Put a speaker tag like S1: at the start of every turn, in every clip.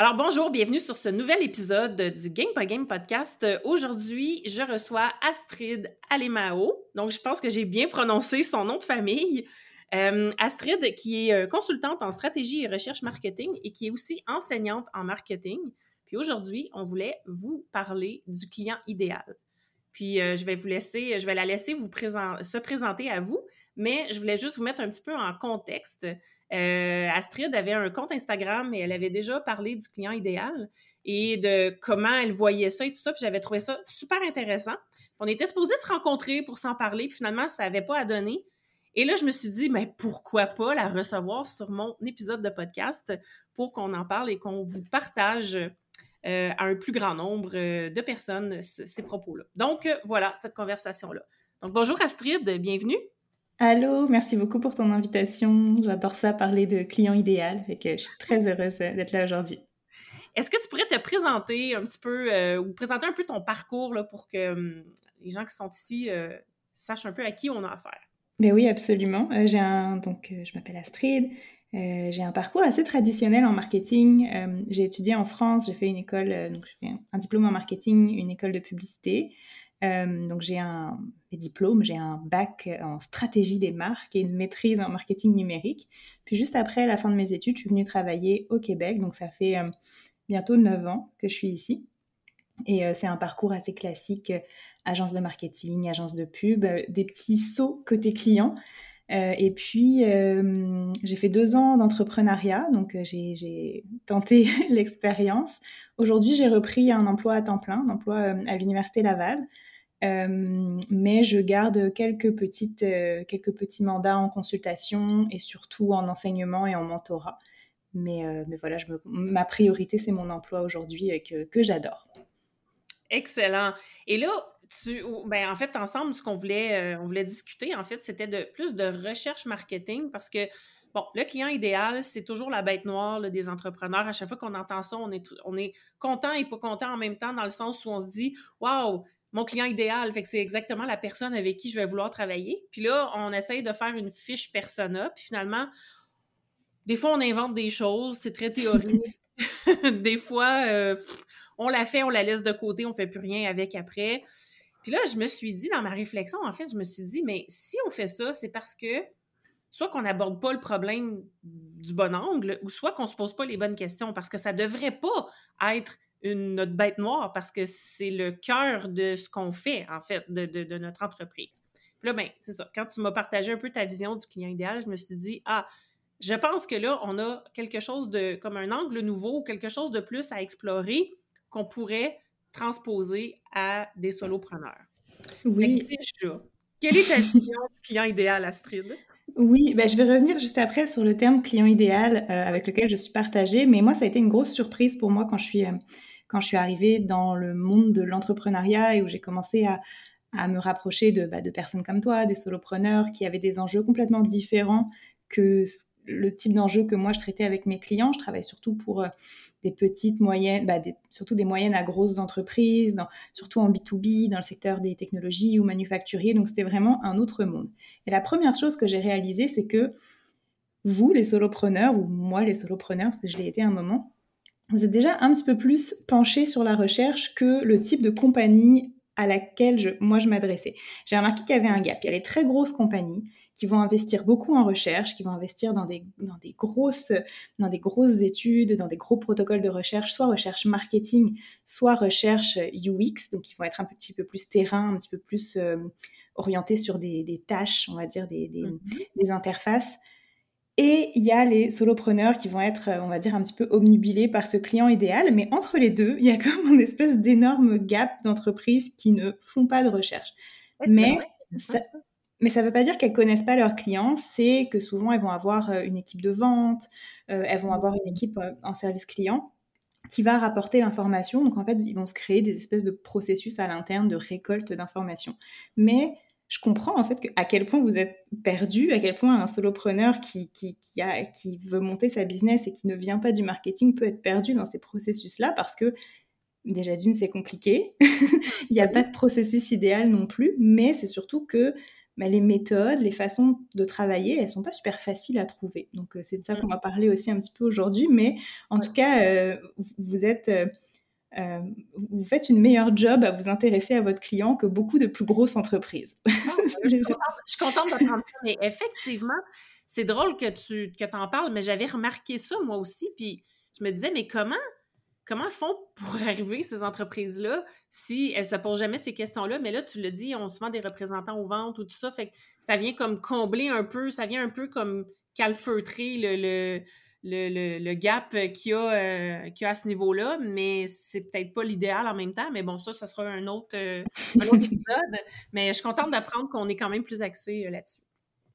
S1: Alors bonjour, bienvenue sur ce nouvel épisode du Game by Game podcast. Aujourd'hui, je reçois Astrid Alemao. Donc, je pense que j'ai bien prononcé son nom de famille. Euh, Astrid, qui est euh, consultante en stratégie et recherche marketing et qui est aussi enseignante en marketing. Puis aujourd'hui, on voulait vous parler du client idéal. Puis euh, je vais vous laisser, je vais la laisser vous se présenter à vous, mais je voulais juste vous mettre un petit peu en contexte. Euh, Astrid avait un compte Instagram et elle avait déjà parlé du client idéal et de comment elle voyait ça et tout ça. Puis j'avais trouvé ça super intéressant. on était supposés se rencontrer pour s'en parler, puis finalement, ça n'avait pas à donner. Et là, je me suis dit, mais pourquoi pas la recevoir sur mon épisode de podcast pour qu'on en parle et qu'on vous partage euh, à un plus grand nombre euh, de personnes ces propos-là. Donc, voilà cette conversation-là. Donc, bonjour Astrid, bienvenue.
S2: Allô, merci beaucoup pour ton invitation. J'adore ça, parler de client idéal. et que je suis très heureuse d'être là aujourd'hui.
S1: Est-ce que tu pourrais te présenter un petit peu euh, ou présenter un peu ton parcours là, pour que hum, les gens qui sont ici euh, sachent un peu à qui on a affaire?
S2: Ben oui, absolument. Euh, j'ai un, donc, je m'appelle Astrid. j'ai un parcours assez traditionnel en marketing. j'ai étudié en France, j'ai fait une école, donc j'ai fait un diplôme en marketing, une école de publicité. Euh, donc j'ai un diplôme, j'ai un bac en stratégie des marques et une maîtrise en marketing numérique. Puis juste après la fin de mes études, je suis venue travailler au Québec. Donc ça fait euh, bientôt 9 ans que je suis ici. Et euh, c'est un parcours assez classique, agence de marketing, agence de pub, des petits sauts côté client. et puis, j'ai fait deux ans d'entrepreneuriat, donc j'ai tenté l'expérience. Aujourd'hui, j'ai repris un emploi à temps plein, un emploi à l'Université Laval. Euh, mais je garde quelques, petites, euh, quelques petits mandats en consultation et surtout en enseignement et en mentorat. Mais, euh, mais voilà, je ma priorité, c'est mon emploi aujourd'hui que, que j'adore.
S1: Excellent. Et là, tu, ben, en fait, ensemble, ce qu'on voulait, on voulait discuter, en fait, c'était de plus de recherche marketing parce que, bon, le client idéal, c'est toujours la bête noire des entrepreneurs. À chaque fois qu'on entend ça, on est, on est content et pas content en même temps dans le sens où on se dit, waouh, mon client idéal. Fait que c'est exactement la personne avec qui je vais vouloir travailler. Puis là, on essaye de faire une fiche persona. Puis finalement, des fois, on invente des choses. C'est très théorique. des fois, euh, on la fait, on la laisse de côté, on fait plus rien avec après. Puis là, je me suis dit, dans ma réflexion, en fait, je me suis dit, mais si on fait ça, c'est parce que soit qu'on n'aborde pas le problème du bon angle, ou soit qu'on se pose pas les bonnes questions, parce que ça devrait pas être une, notre bête noire parce que c'est le cœur de ce qu'on fait, en fait, de, notre entreprise. Puis là, ben, c'est ça. Quand tu m'as partagé un peu ta vision du client idéal, je me suis dit, ah, je pense que là, on a quelque chose de, comme un angle nouveau, quelque chose de plus à explorer qu'on pourrait transposer à des solopreneurs. Oui. Déjà, quelle est ta vision du client idéal, Astrid?
S2: Oui, ben je vais revenir juste après sur le terme client idéal euh, avec lequel je suis partagée, mais moi, ça a été une grosse surprise pour moi quand je suis, euh, quand je suis arrivée dans le monde de l'entrepreneuriat et où j'ai commencé à, me rapprocher de, bah, de personnes comme toi, des solopreneurs qui avaient des enjeux complètement différents que le type d'enjeux que moi je traitais avec mes clients. Je travaille surtout pour euh, des petites, moyennes, bah, surtout des moyennes à grosses entreprises, surtout en B2B, dans le secteur des technologies ou manufacturiers. Donc c'était vraiment un autre monde. Et la première chose que j'ai réalisée, c'est que vous, les solopreneurs, ou moi, les solopreneurs, parce que je l'ai été un moment, vous êtes déjà un petit peu plus penché sur la recherche que le type de compagnie à laquelle je, moi je m'adressais. J'ai remarqué qu'il y avait un gap. Il y a les très grosses compagnies qui vont investir beaucoup en recherche, qui vont investir dans des, dans des, grosses, dans des grosses études, dans des gros protocoles de recherche, soit recherche marketing, soit recherche UX, donc ils vont être un petit peu plus terrain, un petit peu plus euh, orientés sur des, des, tâches, on va dire, des, des, mmh des interfaces. Et il y a les solopreneurs qui vont être, on va dire, un petit peu omnibilés par ce client idéal. Mais entre les deux, il y a comme une espèce d'énorme gap d'entreprises qui ne font pas de recherche. mais mais ça ne veut pas dire qu'elles connaissent pas leurs clients, c'est que souvent elles vont avoir une équipe de vente, elles vont avoir une équipe en service client qui va rapporter l'information. Donc en fait, ils vont se créer des espèces de processus à l'interne de récolte d'informations. Mais je comprends en fait à quel point vous êtes perdu, à quel point un solopreneur qui, qui, qui, a, qui veut monter sa business et qui ne vient pas du marketing peut être perdu dans ces processus-là parce que déjà d'une, c'est compliqué. Il n'y a pas de processus idéal non plus, mais c'est surtout que bah, les méthodes, les façons de travailler, elles sont pas super faciles à trouver. Donc euh, c'est de ça qu'on mmh. va parler aussi un petit peu aujourd'hui, mais en tout cas, euh, vous êtes... Euh, euh, vous faites une meilleure job à vous intéresser à votre client que beaucoup de plus grosses entreprises.
S1: Ah, je, suis contente, d'entendre ça, mais effectivement, c'est drôle que tu que en parles, mais j'avais remarqué ça moi aussi, puis je me disais, mais comment comment font pour arriver ces entreprises-là si elles se posent jamais ces questions-là? Mais là, tu le dis, on souvent des représentants aux ventes ou tout ça, fait que ça vient comme combler un peu, ça vient un peu comme calfeutrer le le, le, gap qu'il y, a, euh, a à ce niveau-là, mais c'est peut-être pas l'idéal en même temps. Mais bon, ça, ça sera un autre, euh, épisode. mais je suis contente d'apprendre qu'on est quand même plus axé euh, là-dessus.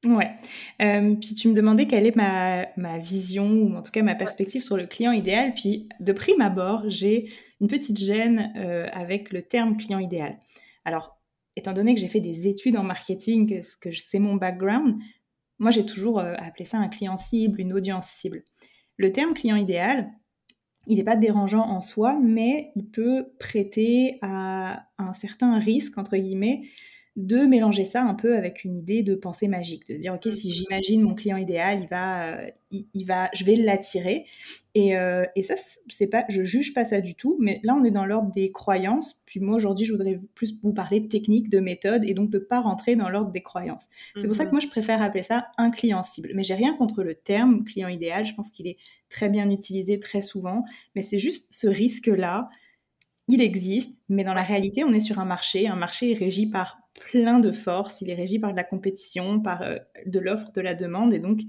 S2: Ouais. puis tu me demandais quelle est ma, ma, vision, ou en tout cas ma perspective sur le client idéal. Puis de prime abord, j'ai une petite gêne avec le terme client idéal. Alors, étant donné que j'ai fait des études en marketing, que, que c'est mon background, moi j'ai toujours appelé ça un client cible, une audience cible. Le terme client idéal, il n'est pas dérangeant en soi, mais il peut prêter à un certain risque, entre guillemets, de mélanger ça un peu avec une idée de pensée magique, de se dire ok si j'imagine mon client idéal, il va, euh, il, va, je vais l'attirer. Et, euh, et, ça c'est pas, je juge pas ça du tout, mais là on est dans l'ordre des croyances. Puis moi aujourd'hui je voudrais plus vous parler de technique, de méthode et donc de pas rentrer dans l'ordre des croyances. C'est pour ça que mhm. moi je préfère appeler ça un client cible. Mais j'ai rien contre le terme client idéal. Je pense qu'il est très bien utilisé très souvent, mais c'est juste ce risque là il existe, mais dans la réalité, on est sur un marché. Un marché est régi par plein de forces. Il est régi par de la compétition, par euh, de l'offre, de la demande, et donc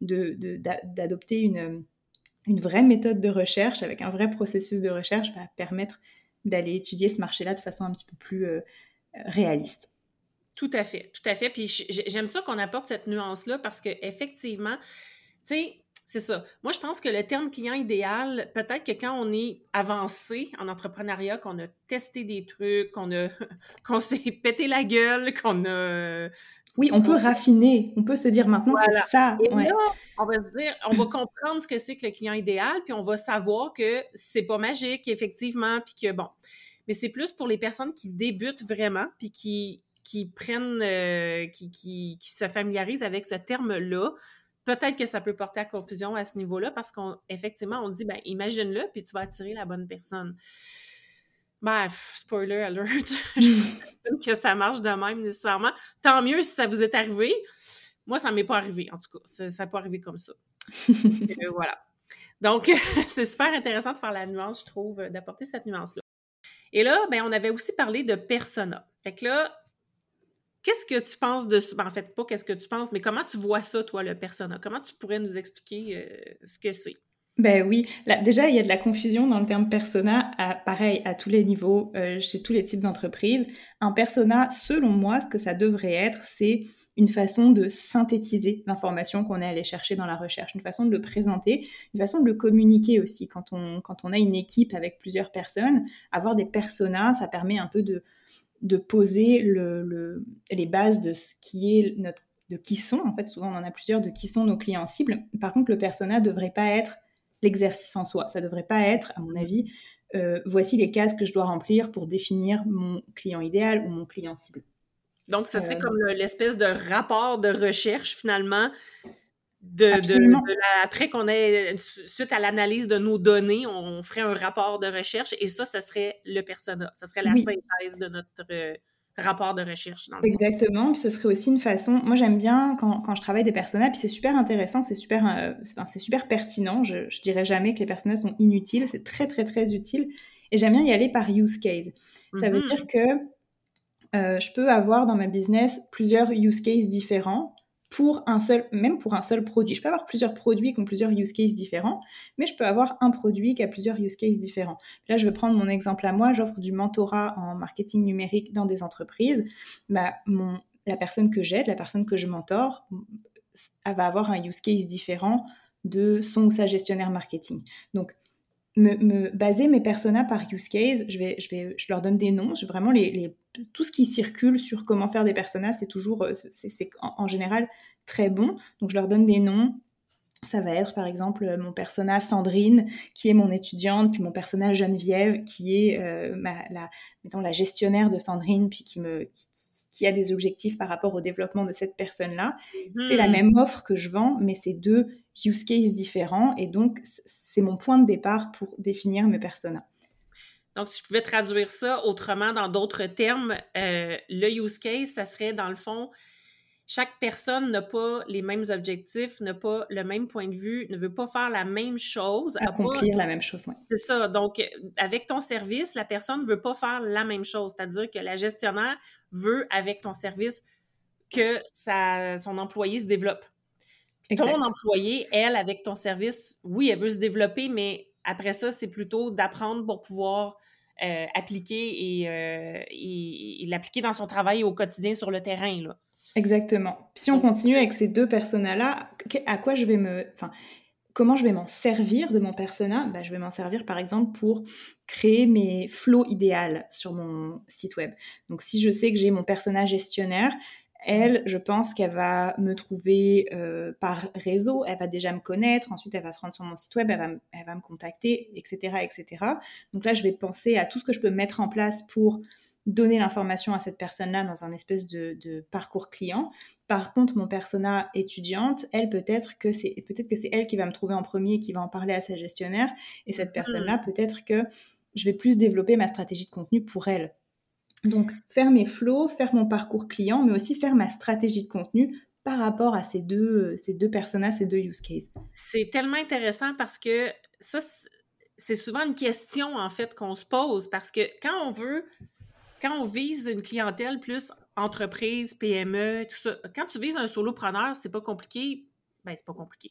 S2: d'adopter une, une vraie méthode de recherche avec un vrai processus de recherche va permettre d'aller étudier ce marché-là de façon un petit peu plus euh, réaliste.
S1: Tout à fait, tout à fait. Puis j'aime ça qu'on apporte cette nuance-là parce que effectivement, tu sais, c'est ça. Moi, je pense que le terme client idéal, peut-être que quand on est avancé en entrepreneuriat, qu'on a testé des trucs, qu'on a qu'on s'est pété la gueule, qu'on a
S2: oui, on peut raffiner, on peut se dire maintenant c'est ça.
S1: Et là, on va se dire, on va comprendre ce que c'est que le client idéal, puis on va savoir que c'est pas magique, effectivement, puis que bon. Mais c'est plus pour les personnes qui débutent vraiment, puis qui, qui prennent, euh, qui, qui, qui se familiarisent avec ce terme-là peut-être que ça peut porter à confusion à ce niveau-là parce qu'effectivement, on, dit, ben, imagine-le, puis tu vas attirer la bonne personne. Bref, spoiler alert, je pense que ça marche de même nécessairement. Tant mieux si ça vous est arrivé. Moi, ça ne m'est pas arrivé, en tout cas. Ça n'a pas arrivé comme ça. Euh, voilà. Donc, c'est super intéressant de faire la nuance, je trouve, d'apporter cette nuance-là. Et là, ben, on avait aussi parlé de persona. Fait que là, Qu'est-ce que tu penses de ça? Ben, en fait, pas qu'est-ce que tu penses, mais comment tu vois ça, toi, le persona? Comment tu pourrais nous expliquer euh, ce que c'est?
S2: Ben oui, déjà il y a de la confusion dans le terme persona, pareil à tous les niveaux, euh, chez tous les types d'entreprises. Un persona, selon moi, ce que ça devrait être, c'est une façon de synthétiser l'information qu'on est allé chercher dans la recherche, une façon de le présenter, une façon de le communiquer aussi. Quand on, quand on a une équipe avec plusieurs personnes, avoir des personas, ça permet un peu de, de poser le, les bases de ce qui est notre, de qui sont, en fait, souvent on en a plusieurs, de qui sont nos clients cibles. Par contre, le persona ne devrait pas être l'exercice en soi. Ça ne devrait pas être, à mon avis, euh, voici les cases que je dois remplir pour définir mon client idéal ou mon client cible.
S1: Donc, ça serait euh, comme l'espèce de rapport de recherche, finalement, de, après qu'on ait, suite à l'analyse de nos données, on ferait un rapport de recherche et ça, ce serait le persona. Ce serait la synthèse de notre euh, rapport de recherche.
S2: Exactement. Puis ce serait aussi une façon. Moi, j'aime bien quand, quand, je travaille des personas, puis c'est super intéressant, c'est super, euh, c'est super pertinent. Je, je dirais jamais que les personas sont inutiles, c'est très, très, très utile. Et j'aime bien y aller par use case. Ça veut mm-hmm. dire que euh, je peux avoir dans ma business plusieurs use cases différents pour un seul, même pour un seul produit. Je peux avoir plusieurs produits qui ont plusieurs use cases différents, mais je peux avoir un produit qui a plusieurs use cases différents. Là, je vais prendre mon exemple à moi. J'offre du mentorat en marketing numérique dans des entreprises. Bah, mon, la personne que j'aide, la personne que je mentor, elle va avoir un use case différent de son ou sa gestionnaire marketing. Donc, me, baser mes personas par use case, je, vais, je, vais, je leur donne des noms, je, vraiment les, tout ce qui circule sur comment faire des personas, c'est toujours, euh, c'est en, général très bon. Donc je leur donne des noms. Ça va être par exemple mon persona Sandrine, qui est mon étudiante, puis mon persona Geneviève, qui est euh, la, mettons, la gestionnaire de Sandrine, puis qui me, qui a des objectifs par rapport au développement de cette personne-là. C'est la hmm. même offre que je vends, mais c'est deux use cases différents et donc c'est mon point de départ pour définir mes personas.
S1: Donc, si je pouvais traduire ça autrement dans d'autres termes, euh, le use case, ça serait dans le fond chaque personne n'a pas les mêmes objectifs, n'a pas le même point de vue, ne veut pas faire la même chose.
S2: Accomplir la même chose, oui.
S1: C'est ça. Donc, avec ton service, la personne ne veut pas faire la même chose. C'est-à-dire que la gestionnaire veut, avec ton service, que sa, son employé se développe. Ton employé, elle, avec ton service, oui, elle veut se développer, mais après ça, c'est plutôt d'apprendre pour pouvoir euh, appliquer euh, et, et l'appliquer dans son travail au quotidien sur le terrain. Là.
S2: Exactement. si on continue avec ces deux personas-là, à quoi je vais me... Enfin, comment je vais m'en servir de mon persona? Bah, Je vais m'en servir par exemple pour créer mes flows idéales sur mon site web. Donc si je sais que j'ai mon persona gestionnaire, elle, je pense qu'elle va me trouver euh, par réseau, elle va déjà me connaître, ensuite elle va se rendre sur mon site web, elle va, elle va me contacter, etc., etc. Donc là, je vais penser à tout ce que je peux mettre en place pour donner l'information à cette personne-là dans un espèce de, parcours client. Par contre, mon persona étudiante, elle peut-être que c'est peut-être que c'est elle qui va me trouver en premier, qui va en parler à sa gestionnaire, et cette mm-hmm. personne-là peut-être que je vais plus développer ma stratégie de contenu pour elle. Donc, faire mes flows, faire mon parcours client, mais aussi faire ma stratégie de contenu par rapport à ces deux, ces deux personas, ces deux use cases.
S1: C'est tellement intéressant parce que ça, c'est souvent une question, en fait, qu'on se pose parce que quand on veut quand on vise une clientèle plus entreprise, PME, tout ça, quand tu vises un solopreneur, c'est pas compliqué. Ben, c'est pas compliqué.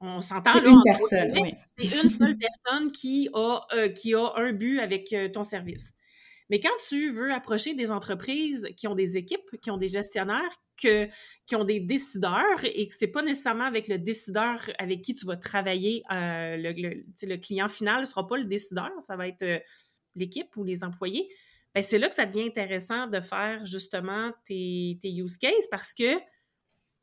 S1: On s'entend
S2: C'est une personne, oui.
S1: C'est une seule personne qui a, euh, qui a un but avec euh, ton service. Mais quand tu veux approcher des entreprises qui ont des équipes, qui ont des gestionnaires, qui ont des décideurs et que c'est pas nécessairement avec le décideur avec qui tu vas travailler, euh, le, client final ne sera pas le décideur, ça va être l'équipe ou les employés. Ben, c'est là que ça devient intéressant de faire justement tes, use cases parce que,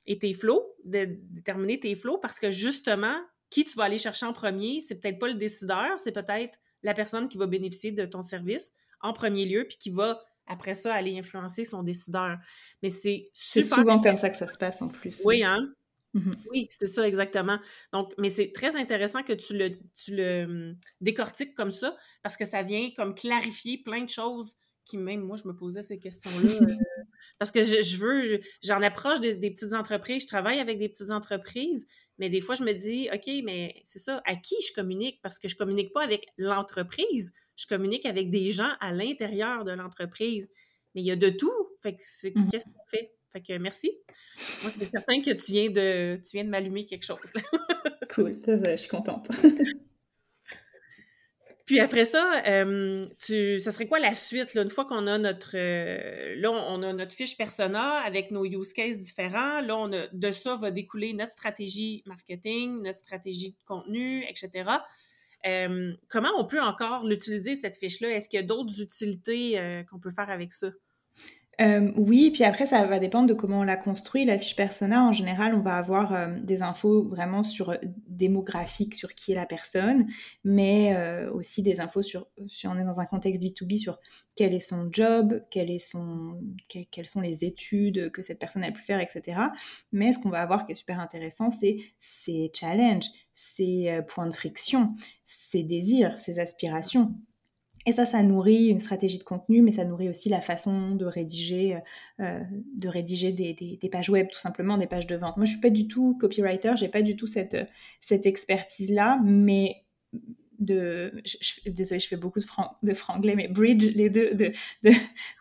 S1: et tes flows, de, déterminer tes flows parce que justement, qui tu vas aller chercher en premier, c'est peut-être pas le décideur, c'est peut-être la personne qui va bénéficier de ton service en premier lieu, puis qui va après ça aller influencer son décideur. Mais c'est
S2: C'est souvent comme ça que ça se passe en plus.
S1: Oui, hein? Mmh oui, c'est ça exactement. Donc, mais c'est très intéressant que tu le, tu le hum, décortiques comme ça parce que ça vient comme clarifier plein de choses qui même moi, je me posais ces questions-là. Euh, parce que je, veux, j'en approche des, petites entreprises, je travaille avec des petites entreprises, mais des fois, je me dis, OK, mais c'est ça, à qui je communique? Parce que je communique pas avec l'entreprise, je communique avec des gens à l'intérieur de l'entreprise. Mais il y a de tout. Fait que c'est, mmh qu'est-ce qu'on fait? Fait que merci. Moi, c'est certain que tu viens de, tu viens de m'allumer quelque chose.
S2: cool, je suis contente.
S1: Puis après ça, euh, tu, ça serait quoi la suite? Là, une fois qu'on a notre euh, là, on a notre fiche persona avec nos use cases différents. Là, on a, de ça va découler notre stratégie marketing, notre stratégie de contenu, etc. Euh, comment on peut encore l'utiliser, cette fiche-là? Est-ce qu'il y a d'autres utilités qu'on peut faire avec ça?
S2: Euh, oui, puis après, ça va dépendre de comment on la construit. La fiche persona, en général, on va avoir euh, des infos vraiment sur euh, démographique, sur qui est la personne, mais aussi des infos sur, si on est dans un contexte B2B, sur quel est son job, quelles sont les études que cette personne a pu faire, etc. Mais ce qu'on va avoir qui est super intéressant, c'est ses challenges, ses points de friction, ses désirs, ses aspirations. Et ça, ça nourrit une stratégie de contenu, mais ça nourrit aussi la façon de rédiger, euh, de rédiger des, pages web, tout simplement, des pages de vente. Moi, je suis pas du tout copywriter, j'ai pas du tout cette, cette expertise-là, mais de, je, désolée, je fais beaucoup de, de franglais, mais bridge les deux, de, de,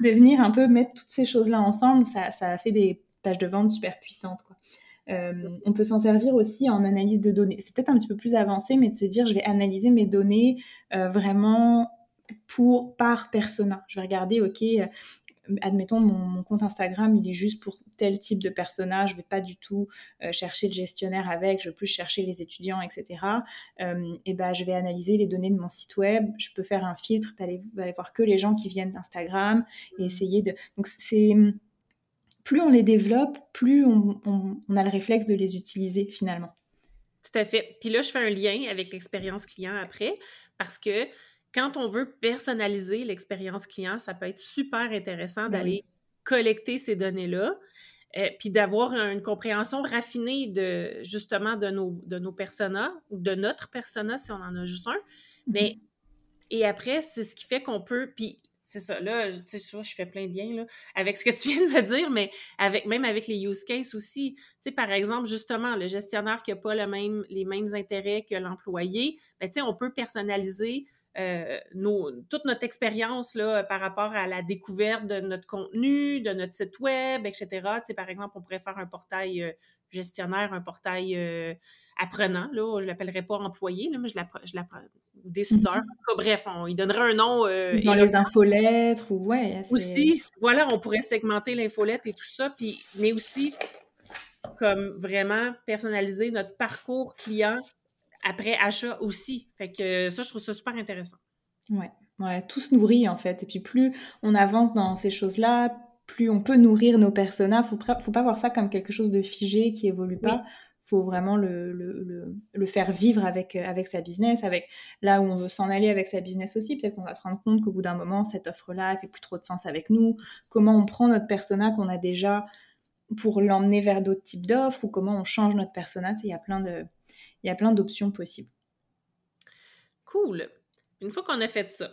S2: de, venir un peu mettre toutes ces choses-là ensemble, ça, ça a fait des pages de vente super puissantes, quoi. Euh, on peut s'en servir aussi en analyse de données. C'est peut-être un petit peu plus avancé, mais de se dire, je vais analyser mes données euh, vraiment pour par persona. Je vais regarder, ok, admettons, mon, compte Instagram, il est juste pour tel type de personnage, je vais pas du tout euh, chercher le gestionnaire avec, je veux plus chercher les étudiants, etc. et ben, je vais analyser les données de mon site web, je peux faire un filtre, tu aller voir que les gens qui viennent d'Instagram et mmh. essayer de... Donc, c'est... Plus on les développe, plus on, on a le réflexe de les utiliser finalement.
S1: Tout à fait. Puis là, je fais un lien avec l'expérience client après, parce que quand on veut personnaliser l'expérience client, ça peut être super intéressant ben d'aller collecter ces données-là, euh, puis d'avoir une compréhension raffinée de justement de nos, de nos personas ou de notre persona si on en a juste un. Mais mm-hmm. et après, c'est ce qui fait qu'on peut. Puis c'est ça, là, tu sais, je fais plein de liens là, avec ce que tu viens de me dire, mais avec même avec les use cases aussi. Tu sais, par exemple, justement, le gestionnaire qui n'a pas le même, les mêmes intérêts que l'employé, ben, tu sais, on peut personnaliser euh, nos, toute notre expérience là, par rapport à la découverte de notre contenu, de notre site web, etc. Tu sais, par exemple, on pourrait faire un portail euh, gestionnaire, un portail euh, apprenant. Là, je ne l'appellerais pas employé, là, mais je l'appelle décideur. Mm-hmm. bref, on, il donnerait un nom.
S2: Dans les infolettres ou ouais.
S1: Aussi, voilà, on pourrait segmenter l'infolette et tout ça, puis, mais aussi comme vraiment personnaliser notre parcours client après achat aussi. Fait que ça, je trouve ça super intéressant.
S2: Ouais, ouais, tout se nourrit en fait. Et puis plus on avance dans ces choses-là, plus on peut nourrir nos personas. Faut, faut pas voir ça comme quelque chose de figé qui évolue pas. Faut vraiment le, le, le, faire vivre avec, avec sa business, avec là où on veut s'en aller avec sa business aussi. Peut-être qu'on va se rendre compte qu'au bout d'un moment, cette offre-là fait plus trop de sens avec nous. Comment on prend notre persona qu'on a déjà pour l'emmener vers d'autres types d'offres ou comment on change notre persona. Il y a plein de, il y a plein d'options possibles.
S1: Cool. Une fois qu'on a fait ça,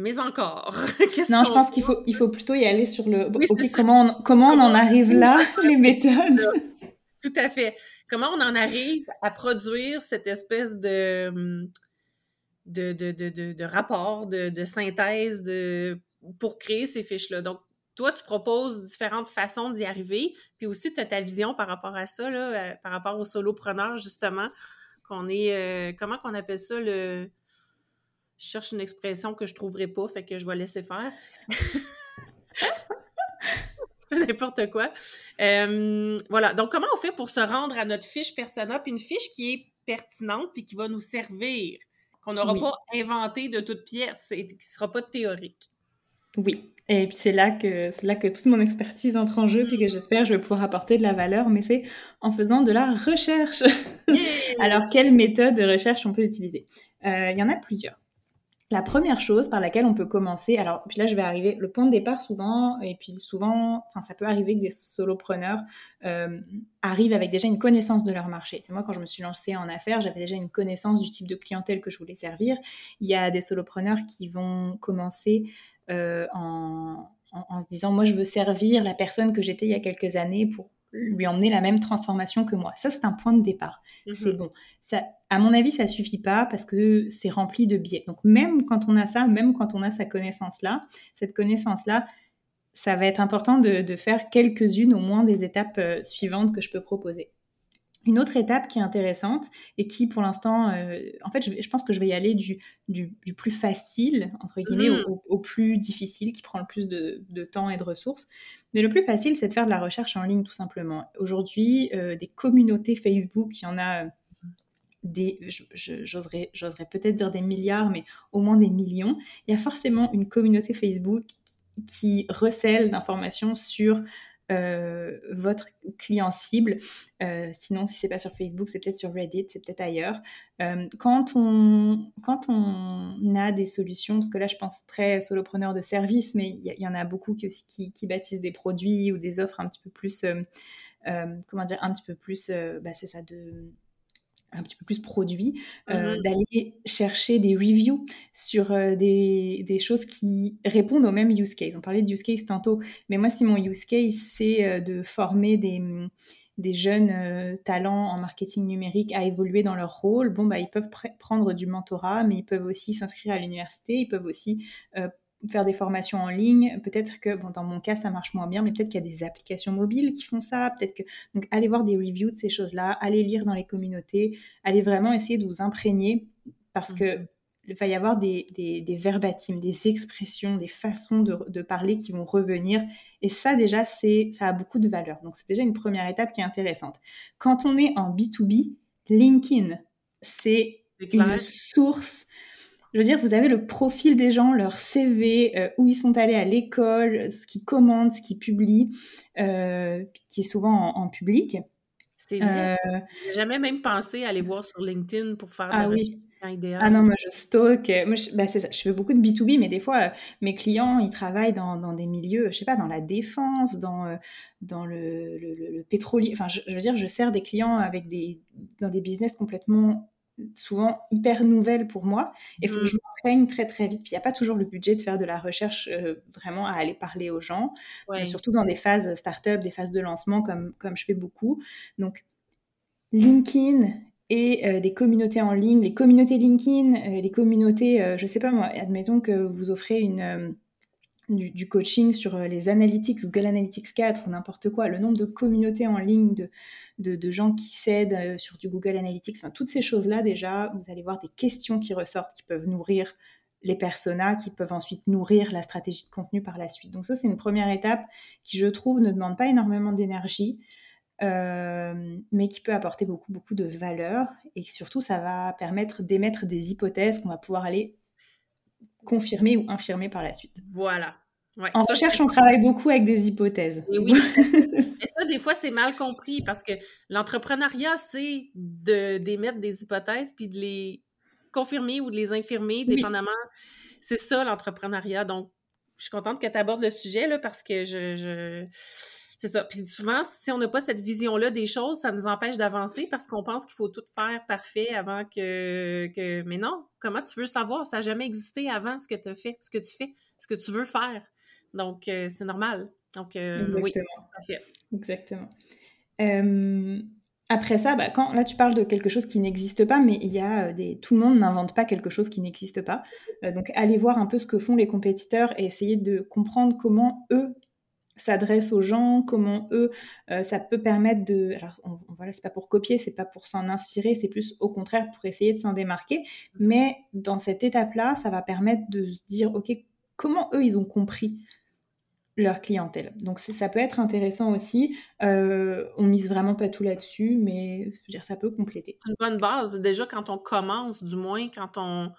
S1: mais encore,
S2: qu'est-ce Non, je pense qu'il faut, il faut plutôt y aller sur le... comment, on, comment on en arrive là, les méthodes?
S1: Tout à fait. Comment on en arrive à produire cette espèce de, de, de, de, de rapport, de, synthèse de, pour créer ces fiches-là? Donc, toi, tu proposes différentes façons d'y arriver, puis aussi tu as ta vision par rapport à ça, là, euh, par rapport aux solopreneurs, justement, qu'on est, euh, comment qu'on appelle ça, le... Je cherche une expression que je trouverai pas, fait que je vais laisser faire. C'est n'importe quoi. Euh, voilà, donc comment on fait pour se rendre à notre fiche persona, puis une fiche qui est pertinente, puis qui va nous servir, qu'on n'aura pas inventé de toutes pièces et qui ne sera pas théorique?
S2: Oui, et puis c'est là que c'est là que toute mon expertise entre en jeu, puis que j'espère je vais pouvoir apporter de la valeur, mais c'est en faisant de la recherche. Alors quelle méthode de recherche on peut utiliser? Euh, Il y en a plusieurs. La première chose par laquelle on peut commencer, alors puis là je vais arriver, le point de départ souvent, et puis souvent, enfin ça peut arriver que des solopreneurs euh, arrivent avec déjà une connaissance de leur marché. C'est moi quand je me suis lancée en affaires, j'avais déjà une connaissance du type de clientèle que je voulais servir. Il y a des solopreneurs qui vont commencer euh, en, se disant moi je veux servir la personne que j'étais il y a quelques années pour lui emmener la même transformation que moi. Ça, c'est un point de départ. Mhm. C'est bon. Ça, à mon avis, ça suffit pas parce que c'est rempli de biais. Donc, même quand on a ça, même quand on a sa connaissance-là, cette connaissance-là, ça va être important de, de faire quelques-unes au moins des étapes euh, suivantes que je peux proposer. Une autre étape qui est intéressante et qui, pour l'instant, euh, en fait, je, pense que je vais y aller du, du, plus facile, entre guillemets, mmh. au, plus difficile, qui prend le plus de, de, temps et de ressources. Mais le plus facile, c'est de faire de la recherche en ligne, tout simplement. Aujourd'hui, euh, des communautés Facebook, il y en a des, j'oserais, peut-être dire des milliards, mais au moins des millions. Il y a forcément une communauté Facebook qui recèle d'informations sur euh, votre client cible. Euh, sinon, si c'est pas sur Facebook, c'est peut-être sur Reddit, c'est peut-être ailleurs. Euh, quand, on, quand on a des solutions, parce que là, je pense très solopreneur de service, mais il y, en a beaucoup qui aussi qui, baptisent des produits ou des offres un petit peu plus, comment dire, un petit peu plus, bah, c'est ça, de un petit peu plus produit, euh, mmh d'aller chercher des reviews sur euh, des, des, choses qui répondent au même use case. On parlait de use case tantôt, mais moi, si mon use case, c'est euh, de former des, des jeunes talents en marketing numérique à évoluer dans leur rôle, bon, bah, ils peuvent prendre du mentorat, mais ils peuvent aussi s'inscrire à l'université, ils peuvent aussi faire des formations en ligne. Peut-être que, bon, dans mon cas, ça marche moins bien, mais peut-être qu'il y a des applications mobiles qui font ça. Peut-être que, donc, allez voir des reviews de ces choses-là, allez lire dans les communautés, allez vraiment essayer de vous imprégner parce que il va y avoir des, des, des verbatims, des expressions, des façons de, de, parler qui vont revenir. Et ça, déjà, c'est, ça a beaucoup de valeur. Donc, c'est déjà une première étape qui est intéressante. Quand on est en B2B, LinkedIn, c'est une source. Je veux dire, vous avez le profil des gens, leur CV, euh, où ils sont allés à l'école, ce qu'ils commandent, ce qu'ils publient, euh, qui est souvent en, public.
S1: C'est. Euh, jamais même pensé à aller voir sur LinkedIn pour faire ah, oui.
S2: Idéal. Ah non, moi je stocke. Moi, je, bah, ça. je fais beaucoup de B2B, mais des fois, mes clients, ils travaillent dans, dans, des milieux, je sais pas, dans la défense, dans, dans le, le, le pétrolier. Enfin, je, je, veux dire, je sers des clients avec des, dans des business complètement souvent hyper nouvelle pour moi. Et il faut que je mmh. m'entraîne très très vite. Puis il n'y a pas toujours le budget de faire de la recherche euh, vraiment à aller parler aux gens, euh, surtout dans des phases start-up, des phases de lancement comme, comme je fais beaucoup. Donc LinkedIn et euh, des communautés en ligne, les communautés LinkedIn, les communautés, je sais pas moi, admettons que vous offrez une du, coaching sur euh, les analytics, Google Analytics 4 ou n'importe quoi, le nombre de communautés en ligne, de, gens qui s'aident euh, sur du Google Analytics, toutes ces choses-là déjà, vous allez voir des questions qui ressortent, qui peuvent nourrir les personas, qui peuvent ensuite nourrir la stratégie de contenu par la suite. Donc ça, c'est une première étape qui, je trouve, ne demande pas énormément d'énergie, euh, mais qui peut apporter beaucoup, beaucoup de valeur. Et surtout, ça va permettre d'émettre des hypothèses qu'on va pouvoir aller confirmer ou infirmer par la suite.
S1: Voilà.
S2: En recherche, on travaille beaucoup avec des hypothèses.
S1: Et oui. Et ça, des fois, c'est mal compris parce que l'entrepreneuriat, c'est d'émettre des hypothèses puis de les confirmer ou de les infirmer, dépendamment. C'est ça, l'entrepreneuriat. Donc, je suis contente que tu abordes le sujet là, parce que je c'est ça. Puis souvent, si on n'a pas cette vision-là des choses, ça nous empêche d'avancer parce qu'on pense qu'il faut tout faire parfait avant que, que... Mais non, comment tu veux savoir? Ça n'a jamais existé avant ce que tu as fait, ce que tu fais, ce que tu veux faire. Donc, euh, c'est normal. Donc, euh, oui.
S2: Exactement. Euh, après ça, bah, quand là tu parles de quelque chose qui n'existe pas, mais il y a des, tout le monde n'invente pas quelque chose qui n'existe pas. donc allez voir un peu ce que font les compétiteurs et essayer de comprendre comment eux s'adresse aux gens, comment eux, euh, ça peut permettre de... Alors on, voilà, c'est pas pour copier, c'est pas pour s'en inspirer, c'est plus au contraire pour essayer de s'en démarquer. Mais dans cette étape-là, ça va permettre de se dire, OK, comment eux, ils ont compris leur clientèle. Donc ça peut être intéressant aussi. Euh, on mise vraiment pas tout là-dessus, mais je veux dire, ça peut compléter.
S1: Une bonne base, déjà quand on commence, du moins quand on...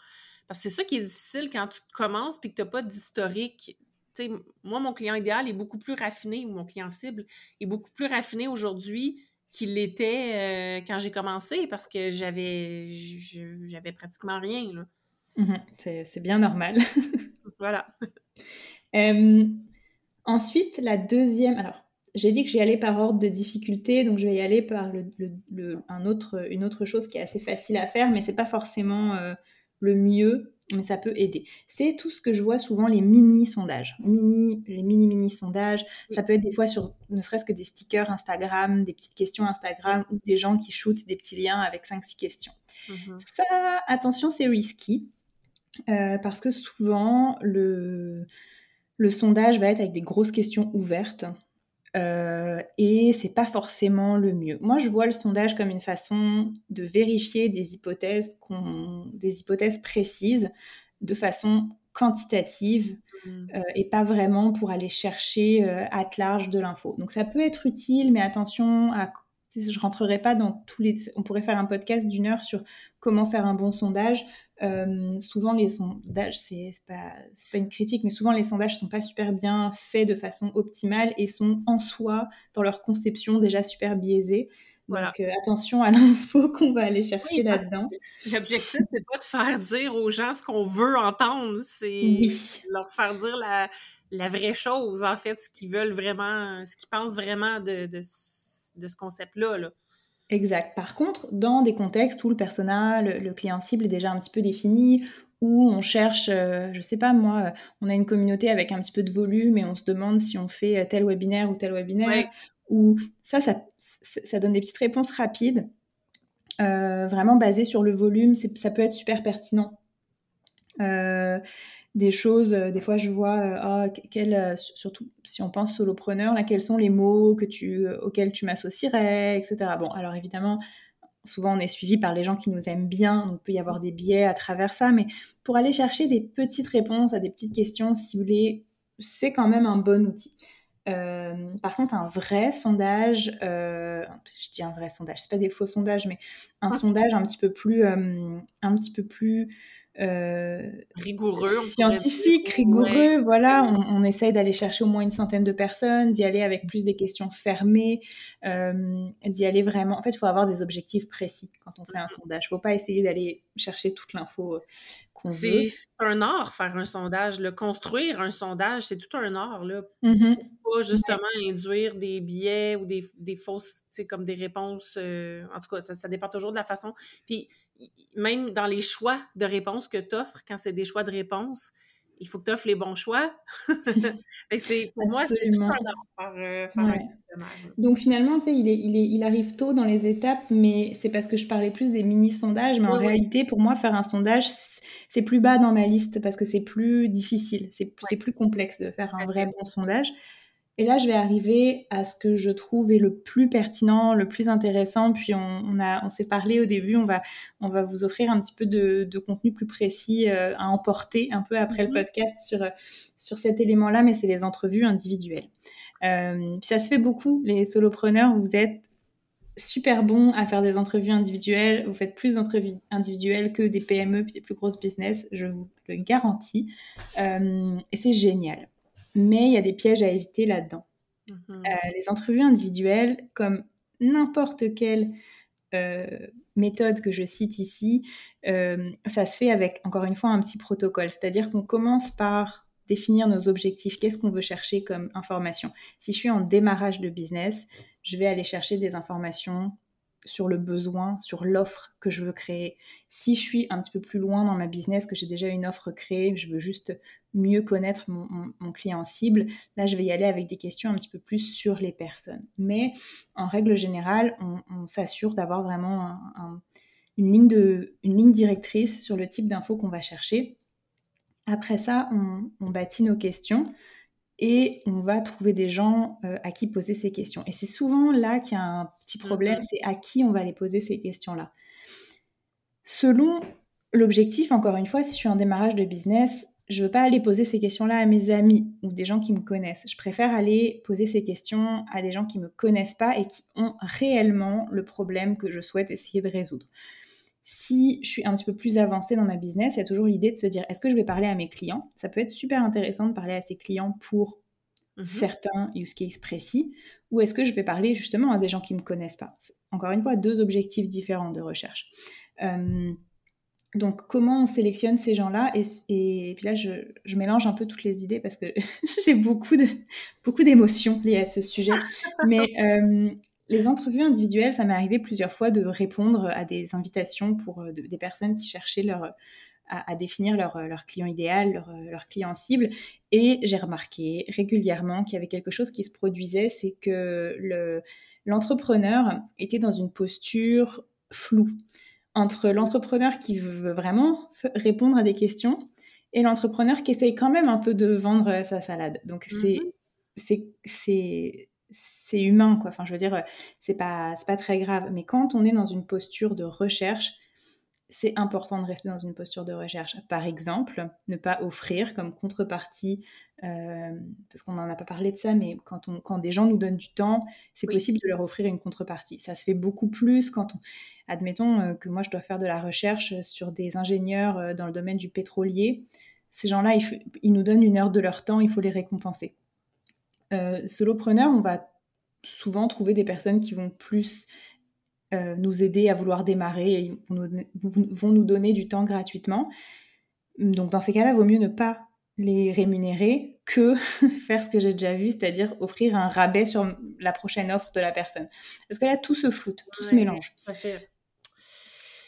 S1: Parce que c'est ça qui est difficile quand tu commences puis que tu n'as pas d'historique moi, mon client idéal est beaucoup plus raffiné, ou mon client cible est beaucoup plus raffiné aujourd'hui qu'il l'était euh, quand j'ai commencé parce que j'avais j'avais pratiquement rien.
S2: Mmh c'est bien normal.
S1: voilà.
S2: Ensuite, la deuxième. Alors, j'ai dit que j'y allais par ordre de difficulté, donc je vais y aller par le, un autre, une autre chose qui est assez facile à faire, mais c'est pas forcément euh, le mieux mais ça peut aider. C'est tout ce que je vois souvent les mini sondages, mini les mini mini sondages. Ça peut être des fois sur ne serait-ce que des stickers Instagram, des petites questions Instagram ou des gens qui shootent des petits liens avec 5-6 questions. Mhm. Ça, attention, c'est risky euh, parce que souvent le le sondage va être avec des grosses questions ouvertes. Euh, et c'est pas forcément le mieux. Moi, je vois le sondage comme une façon de vérifier des hypothèses, des hypothèses précises de façon quantitative mmh. euh, et pas vraiment pour aller chercher euh, à large de l'info. Donc ça peut être utile, mais attention à je rentrerai pas dans tous les. On pourrait faire un podcast d'une heure sur comment faire un bon sondage. Euh, souvent, les sondages, c'est pas, pas une critique, mais souvent les sondages sont pas super bien faits de façon optimale et sont en soi, dans leur conception, déjà super biaisés. Donc euh, attention à l'info qu'on va aller chercher là-dedans.
S1: L'objectif, c'est pas de faire dire aux gens ce qu'on veut entendre, c'est leur faire dire la, la, vraie chose, en fait, ce qu'ils veulent vraiment, ce qu'ils pensent vraiment de, de de ce concept-là. Là.
S2: Exact. Par contre, dans des contextes où le personnel, le, client cible est déjà un petit peu défini, où on cherche, euh, je sais pas moi, on a une communauté avec un petit peu de volume et on se demande si on fait tel webinaire ou tel webinaire, ou ça, ça, ça, donne des petites réponses rapides, euh, vraiment basées sur le volume, ça peut être super pertinent. Euh, des choses. Euh, des fois, je vois, euh, ah, euh, surtout si on pense solopreneur, là, quels sont les mots que tu, auxquels tu m'associerais, etc. Bon, alors évidemment, souvent on est suivi par les gens qui nous aiment bien, donc il peut y avoir des biais à travers ça, mais pour aller chercher des petites réponses à des petites questions ciblées, c'est quand même un bon outil. Euh, par contre, un vrai sondage, euh, je dis un vrai sondage, c'est pas des faux sondages, mais un sondage un petit peu plus, euh, un petit peu plus
S1: rigoureux,
S2: scientifique, rigoureux. Voilà, on, on essaye d'aller chercher au moins une centaine de personnes, d'y aller avec plus des questions fermées, d'y aller vraiment. En fait, il faut avoir des objectifs précis quand on fait un sondage. Il faut pas essayer d'aller chercher toute l'info
S1: c'est un art faire un sondage. Le construire un sondage, c'est tout un art. Là.
S2: Mmh
S1: pas justement induire des biais ou des, des fausses, comme des réponses. Euh, en tout cas, ça, ça, dépend toujours de la façon. Puis même dans les choix de réponses que tu offres, quand c'est des choix de réponses, il faut que tu offres les bons choix. c'est, pour moi, c'est euh, un
S2: Donc finalement, tu sais, il, est, il, est, il arrive tôt dans les étapes, mais c'est parce que je parlais plus des mini-sondages. Mais en réalité, pour moi, faire un sondage, c'est plus bas dans ma liste parce que c'est plus difficile, c'est plus complexe de faire un vrai bon sondage. Et là, je vais arriver à ce que je trouve est le plus pertinent, le plus intéressant. Puis on, a, on s'est parlé au début, on va, on va vous offrir un petit peu de, contenu plus précis euh, à emporter un peu après le mhm. podcast sur, sur cet élément-là, mais c'est les entrevues individuelles. Euh, ça se fait beaucoup, les solopreneurs, vous êtes super bon à faire des entrevues individuelles. Vous faites plus d'entrevues individuelles que des PME puis des plus grosses business, je vous le garantis. Euh, et c'est génial. Mais il y a des pièges à éviter là-dedans. Mhm. Euh, les entrevues individuelles, comme n'importe quelle euh, méthode que je cite ici, ça se fait avec, encore une fois, un petit protocole. C'est-à-dire qu'on commence par définir nos objectifs, qu'est-ce qu'on veut chercher comme information? Si je suis en démarrage de business, je vais aller chercher des informations sur le besoin, sur l'offre que je veux créer. Si je suis un petit peu plus loin dans ma business, que j'ai déjà une offre créée, je veux juste mieux connaître mon, client cible, là, je vais y aller avec des questions un petit peu plus sur les personnes. Mais en règle générale, on, s'assure d'avoir vraiment une, ligne directrice sur le type d'infos qu'on va chercher. Après ça, on bâtit nos questions et on va trouver des gens euh, à qui poser ces questions. Et c'est souvent là qu'il y a un petit problème, mhm. c'est à qui on va les poser ces questions-là. Selon l'objectif, encore une fois, si je suis en démarrage de business, je ne veux pas aller poser ces questions-là à mes amis ou des gens qui me connaissent. Je préfère aller poser ces questions à des gens qui ne me connaissent pas et qui ont réellement le problème que je souhaite essayer de résoudre. Si je suis un petit peu plus avancée dans ma business, il y a toujours l'idée de se dire est-ce que je vais parler à mes clients? Ça peut être super intéressant de parler à ses clients pour mmh certains use cases précis, ou est-ce que je vais parler justement à des gens qui ne me connaissent pas? Encore une fois, deux objectifs différents de recherche. donc, comment on sélectionne ces gens-là? Et, puis là, je, mélange un peu toutes les idées parce que j'ai beaucoup d'émotions beaucoup liées à ce sujet. Mais les entrevues individuelles, ça m'est arrivé plusieurs fois de répondre à des invitations pour euh, des personnes qui cherchaient leur, à, définir leur, leur, client idéal, leur, client cible. Et j'ai remarqué régulièrement qu'il y avait quelque chose qui se produisait, c'est que l'entrepreneur était dans une posture floue entre l'entrepreneur qui veut vraiment répondre à des questions et l'entrepreneur qui essaye quand même un peu de vendre sa salade. Donc c'est mmh c'est c'est humain, quoi. Enfin, je veux dire, c'est pas, pas très grave. Mais quand on est dans une posture de recherche, c'est important de rester dans une posture de recherche. Par exemple, ne pas offrir comme contrepartie, euh, parce qu'on n'en a pas parlé de ça, mais quand, on, quand des gens nous donnent du temps, c'est possible de leur offrir une contrepartie. Ça se fait beaucoup plus quand on... Admettons euh, que moi, je dois faire de la recherche sur des ingénieurs euh, dans le domaine du pétrolier. Ces gens-là, ils, ils, nous donnent une heure de leur temps, il faut les récompenser. Solopreneur, on va souvent trouver des personnes qui vont plus euh, nous aider à vouloir démarrer et vont nous, donner du temps gratuitement. Donc dans ces cas-là, vaut mieux ne pas les rémunérer que faire ce que j'ai déjà vu, c'est-à-dire offrir un rabais sur la prochaine offre de la personne. Parce que là, tout se floute, tout se mélange.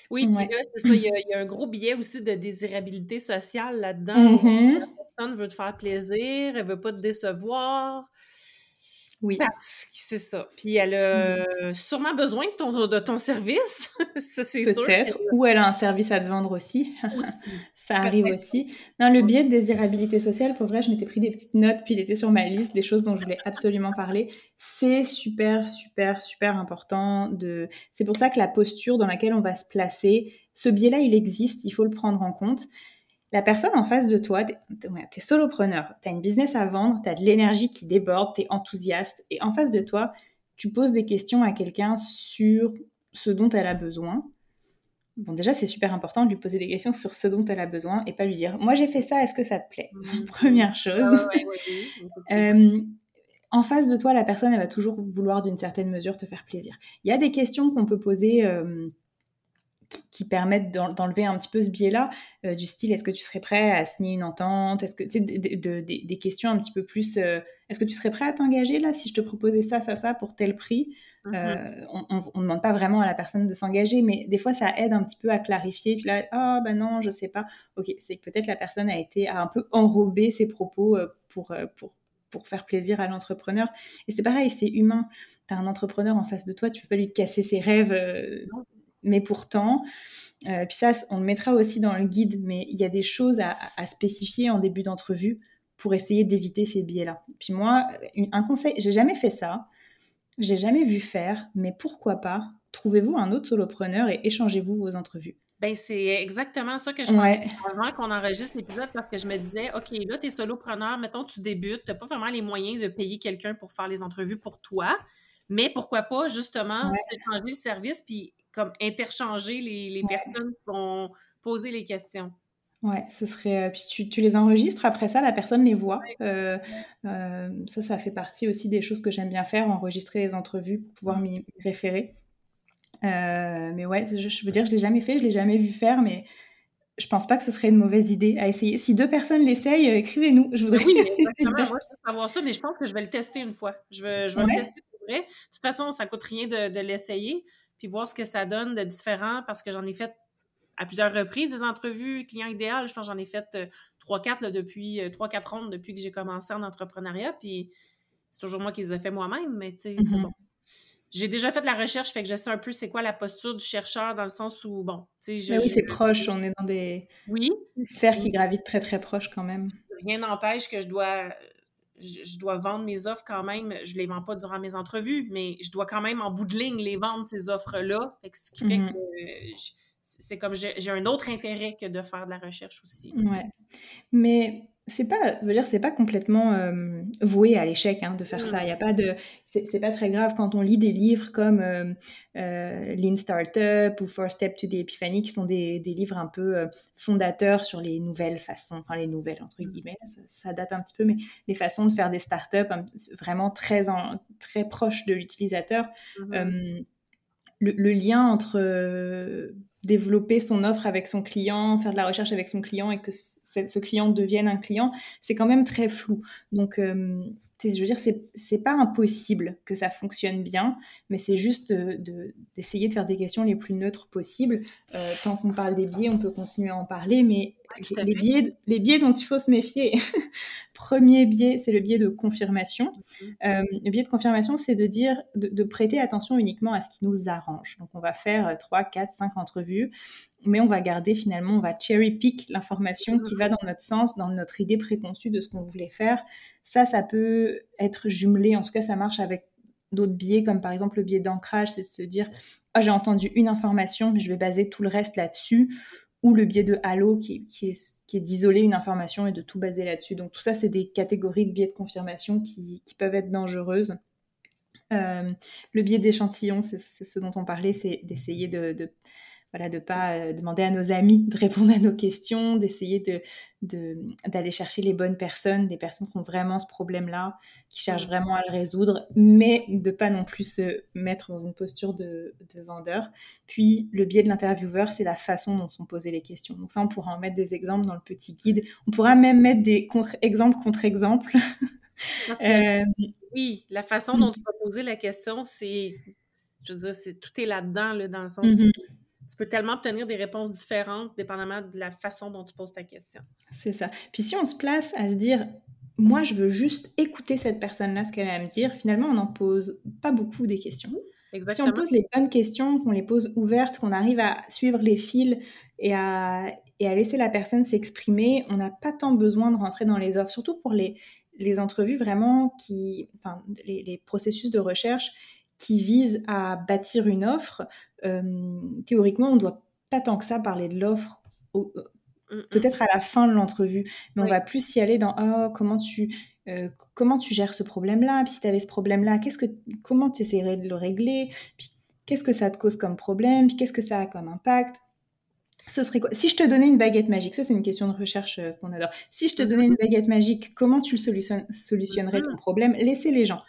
S1: Oui, puis là, c'est ça, il y, a, un gros biais aussi de désirabilité sociale là-dedans. Mm-hmm. Personne veut te faire plaisir, elle veut pas te décevoir.
S2: Oui.
S1: Parce que c'est ça. Puis elle a mmh. sûrement besoin de ton, de ton service, ça c'est sûr.
S2: Peut-être. Ou elle a un service à te vendre aussi. ça arrive aussi. Non, le biais de désirabilité sociale, pour vrai, je m'étais pris des petites notes, puis il était sur ma liste des choses dont je voulais absolument parler. C'est super, super, super important. De... C'est pour ça que la posture dans laquelle on va se placer, ce biais-là, il existe, il faut le prendre en compte la personne en face de toi, tu es, solopreneur, tu as une business à vendre, tu as de l'énergie qui déborde, tu es enthousiaste, et en face de toi, tu poses des questions à quelqu'un sur ce dont elle a besoin. Bon, déjà, c'est super important de lui poser des questions sur ce dont elle a besoin et pas lui dire Moi, j'ai fait ça, est-ce que ça te plaît? Mmh. Première chose. Euh, en face de toi, la personne, elle va toujours vouloir d'une certaine mesure te faire plaisir. Il y a des questions qu'on peut poser. Euh, qui permettent d'enlever un petit peu ce biais-là, euh, du style est-ce que tu serais prêt à signer une entente? Est-ce que tu sais, des questions un petit peu plus euh, est-ce que tu serais prêt à t'engager là si je te proposais ça, ça, ça pour tel prix? Mmh euh, On ne demande pas vraiment à la personne de s'engager, mais des fois ça aide un petit peu à clarifier. Puis là, ah ben non, je sais pas. Ok, c'est que peut-être la personne a été un peu enrobé ses propos pour, pour, pour faire plaisir à l'entrepreneur. Et c'est pareil, c'est humain. Tu as un entrepreneur en face de toi, tu peux pas lui casser ses rêves mais pourtant, euh, puis ça, on le mettra aussi dans le guide, mais il y a des choses à, spécifier en début d'entrevue pour essayer d'éviter ces biais-là. Puis moi, un conseil, j'ai jamais fait ça, j'ai jamais vu faire, mais pourquoi pas Trouvez-vous un autre solopreneur et échangez-vous vos entrevues.
S1: Ben, c'est exactement ça que je pensais avant qu'on enregistre l'épisode parce que je me disais, OK, là, tu es solopreneur, mettons, tu débutes, tu n'as pas vraiment les moyens de payer quelqu'un pour faire les entrevues pour toi, mais pourquoi pas, justement, s'échanger le service puis comme interchanger les, personnes qui vont poser les questions.
S2: Ouais, ce serait. Euh, puis tu, les enregistres, après ça, la personne les voit. Euh, euh, ça, ça fait partie aussi des choses que j'aime bien faire, enregistrer les entrevues pour pouvoir m'y référer. mais ouais, je, veux dire, je l'ai jamais fait, je l'ai jamais vu faire, mais je pense pas que ce serait une mauvaise idée à essayer. Si deux personnes l'essayent, écrivez-nous. Je voudrais.
S1: Oui, exactement. Moi, je veux savoir ça, mais je pense que je vais le tester une fois. Je vais, je vais le tester pour vrai. De toute façon, ça coûte rien de, de l'essayer puis voir ce que ça donne de différent parce que j'en ai fait à plusieurs reprises des entrevues client idéal. Je pense que j'en ai fait euh, trois, quatre depuis euh, trois, quatre ans depuis que j'ai commencé en entrepreneuriat. Puis c'est toujours moi qui les ai fait moi-même, mais tu sais, c'est mm-hmm. bon. J'ai déjà fait de la recherche, fait que je sais un peu c'est quoi la posture du chercheur dans le sens où, bon, tu sais,
S2: oui, c'est proche, on est dans des,
S1: oui.
S2: sphères qui gravitent très, très proches quand même.
S1: Rien n'empêche que je dois je, dois vendre mes offres quand même. Je les vends pas durant mes entrevues, mais je dois quand même en bout de ligne les vendre, ces offres-là. Ce qui fait mm-hmm. que c'est comme j'ai un autre intérêt que de faire de la recherche aussi.
S2: Ouais. Mais c'est pas, veux dire, c'est pas complètement euh, voué à l'échec hein, de faire ça. Il y a pas de, c'est pas très grave quand on lit des livres comme euh, euh, Lean Startup ou First Step to the Epiphany, qui sont des, des livres un peu fondateurs sur les nouvelles façons, enfin les nouvelles entre mmh. guillemets, ça, date un petit peu, mais les façons de faire des startups vraiment très en, très proches de l'utilisateur. Mmh le, le, lien entre développer son offre avec son client, faire de la recherche avec son client et que ce client devienne un client, c'est quand même très flou. Donc, euh, je veux dire, c'est pas impossible que ça fonctionne bien, mais c'est juste d'essayer de, faire des questions les plus neutres possibles. Euh, tant qu'on parle des biais, on peut continuer à en parler, mais les, biais, les biais dont il faut se méfier. Premier biais, c'est le biais de confirmation. Mhm. Euh, le biais de confirmation, c'est de dire, de, prêter attention uniquement à ce qui nous arrange. Donc, on va faire 3, 4, 5 entrevues, mais on va garder finalement, on va cherry pick l'information qui va mhm. dans notre sens, dans notre idée préconçue de ce qu'on voulait faire. Ça, ça peut être jumelé, en tout cas, ça marche avec d'autres biais, comme par exemple le biais d'ancrage, c'est de se dire, ah, j'ai entendu une information, mais je vais baser tout le reste là-dessus ou le biais de halo qui, est, d'isoler une information et de tout baser là-dessus. Donc tout ça, c'est des catégories de biais de confirmation qui, peuvent être dangereuses. Euh, le biais d'échantillon, c'est ce dont on parlait, c'est d'essayer de, voilà, de pas euh, demander à nos amis de répondre à nos questions, d'essayer de, d'aller chercher les bonnes personnes, des personnes qui ont vraiment ce problème-là, qui cherchent vraiment à le résoudre, mais de pas non plus se mettre dans une posture de, vendeur. Puis le biais de l'intervieweur, c'est la façon dont sont posées les questions. Donc ça, on pourra en mettre des exemples dans le petit guide. On pourra même mettre des contre-exemples contre-exemples.
S1: Euh, oui, la façon dont tu vas poser la question, c'est, je veux dire, c'est, tout est là-dedans, là, dans le sens mm-hmm tu peux tellement obtenir des réponses différentes dépendamment de la façon dont tu poses ta question.
S2: C'est ça. Puis si on se place à se dire, moi, je veux juste écouter cette personne-là, ce qu'elle a à me dire. Finalement, on n'en pose pas beaucoup des questions. Si on pose les bonnes questions, qu'on les pose ouvertes, qu'on arrive à suivre les fils et à, et à laisser la personne s'exprimer, on n'a pas tant besoin de rentrer dans les offres, surtout pour les, les entrevues vraiment qui, enfin, les, processus de recherche qui visent à bâtir une offre. Euh, théoriquement, on ne doit pas tant que ça parler de l'offre Mm, mm. peut-être à la fin de l'entrevue, mais on va plus y aller dans oh, comment tu euh, comment tu gères ce problème-là, puis si tu avais ce problème-là, qu'est-ce que comment tu essaierais de le régler, puis qu'est-ce que ça te cause comme problème, puis qu'est-ce que ça a comme impact? Ce serait quoi? Si je te donnais une baguette magique, ça c'est une question de recherche euh, qu'on adore. Si je te donnais une baguette magique, comment tu le solutionnerais ton problème? Laissez les gens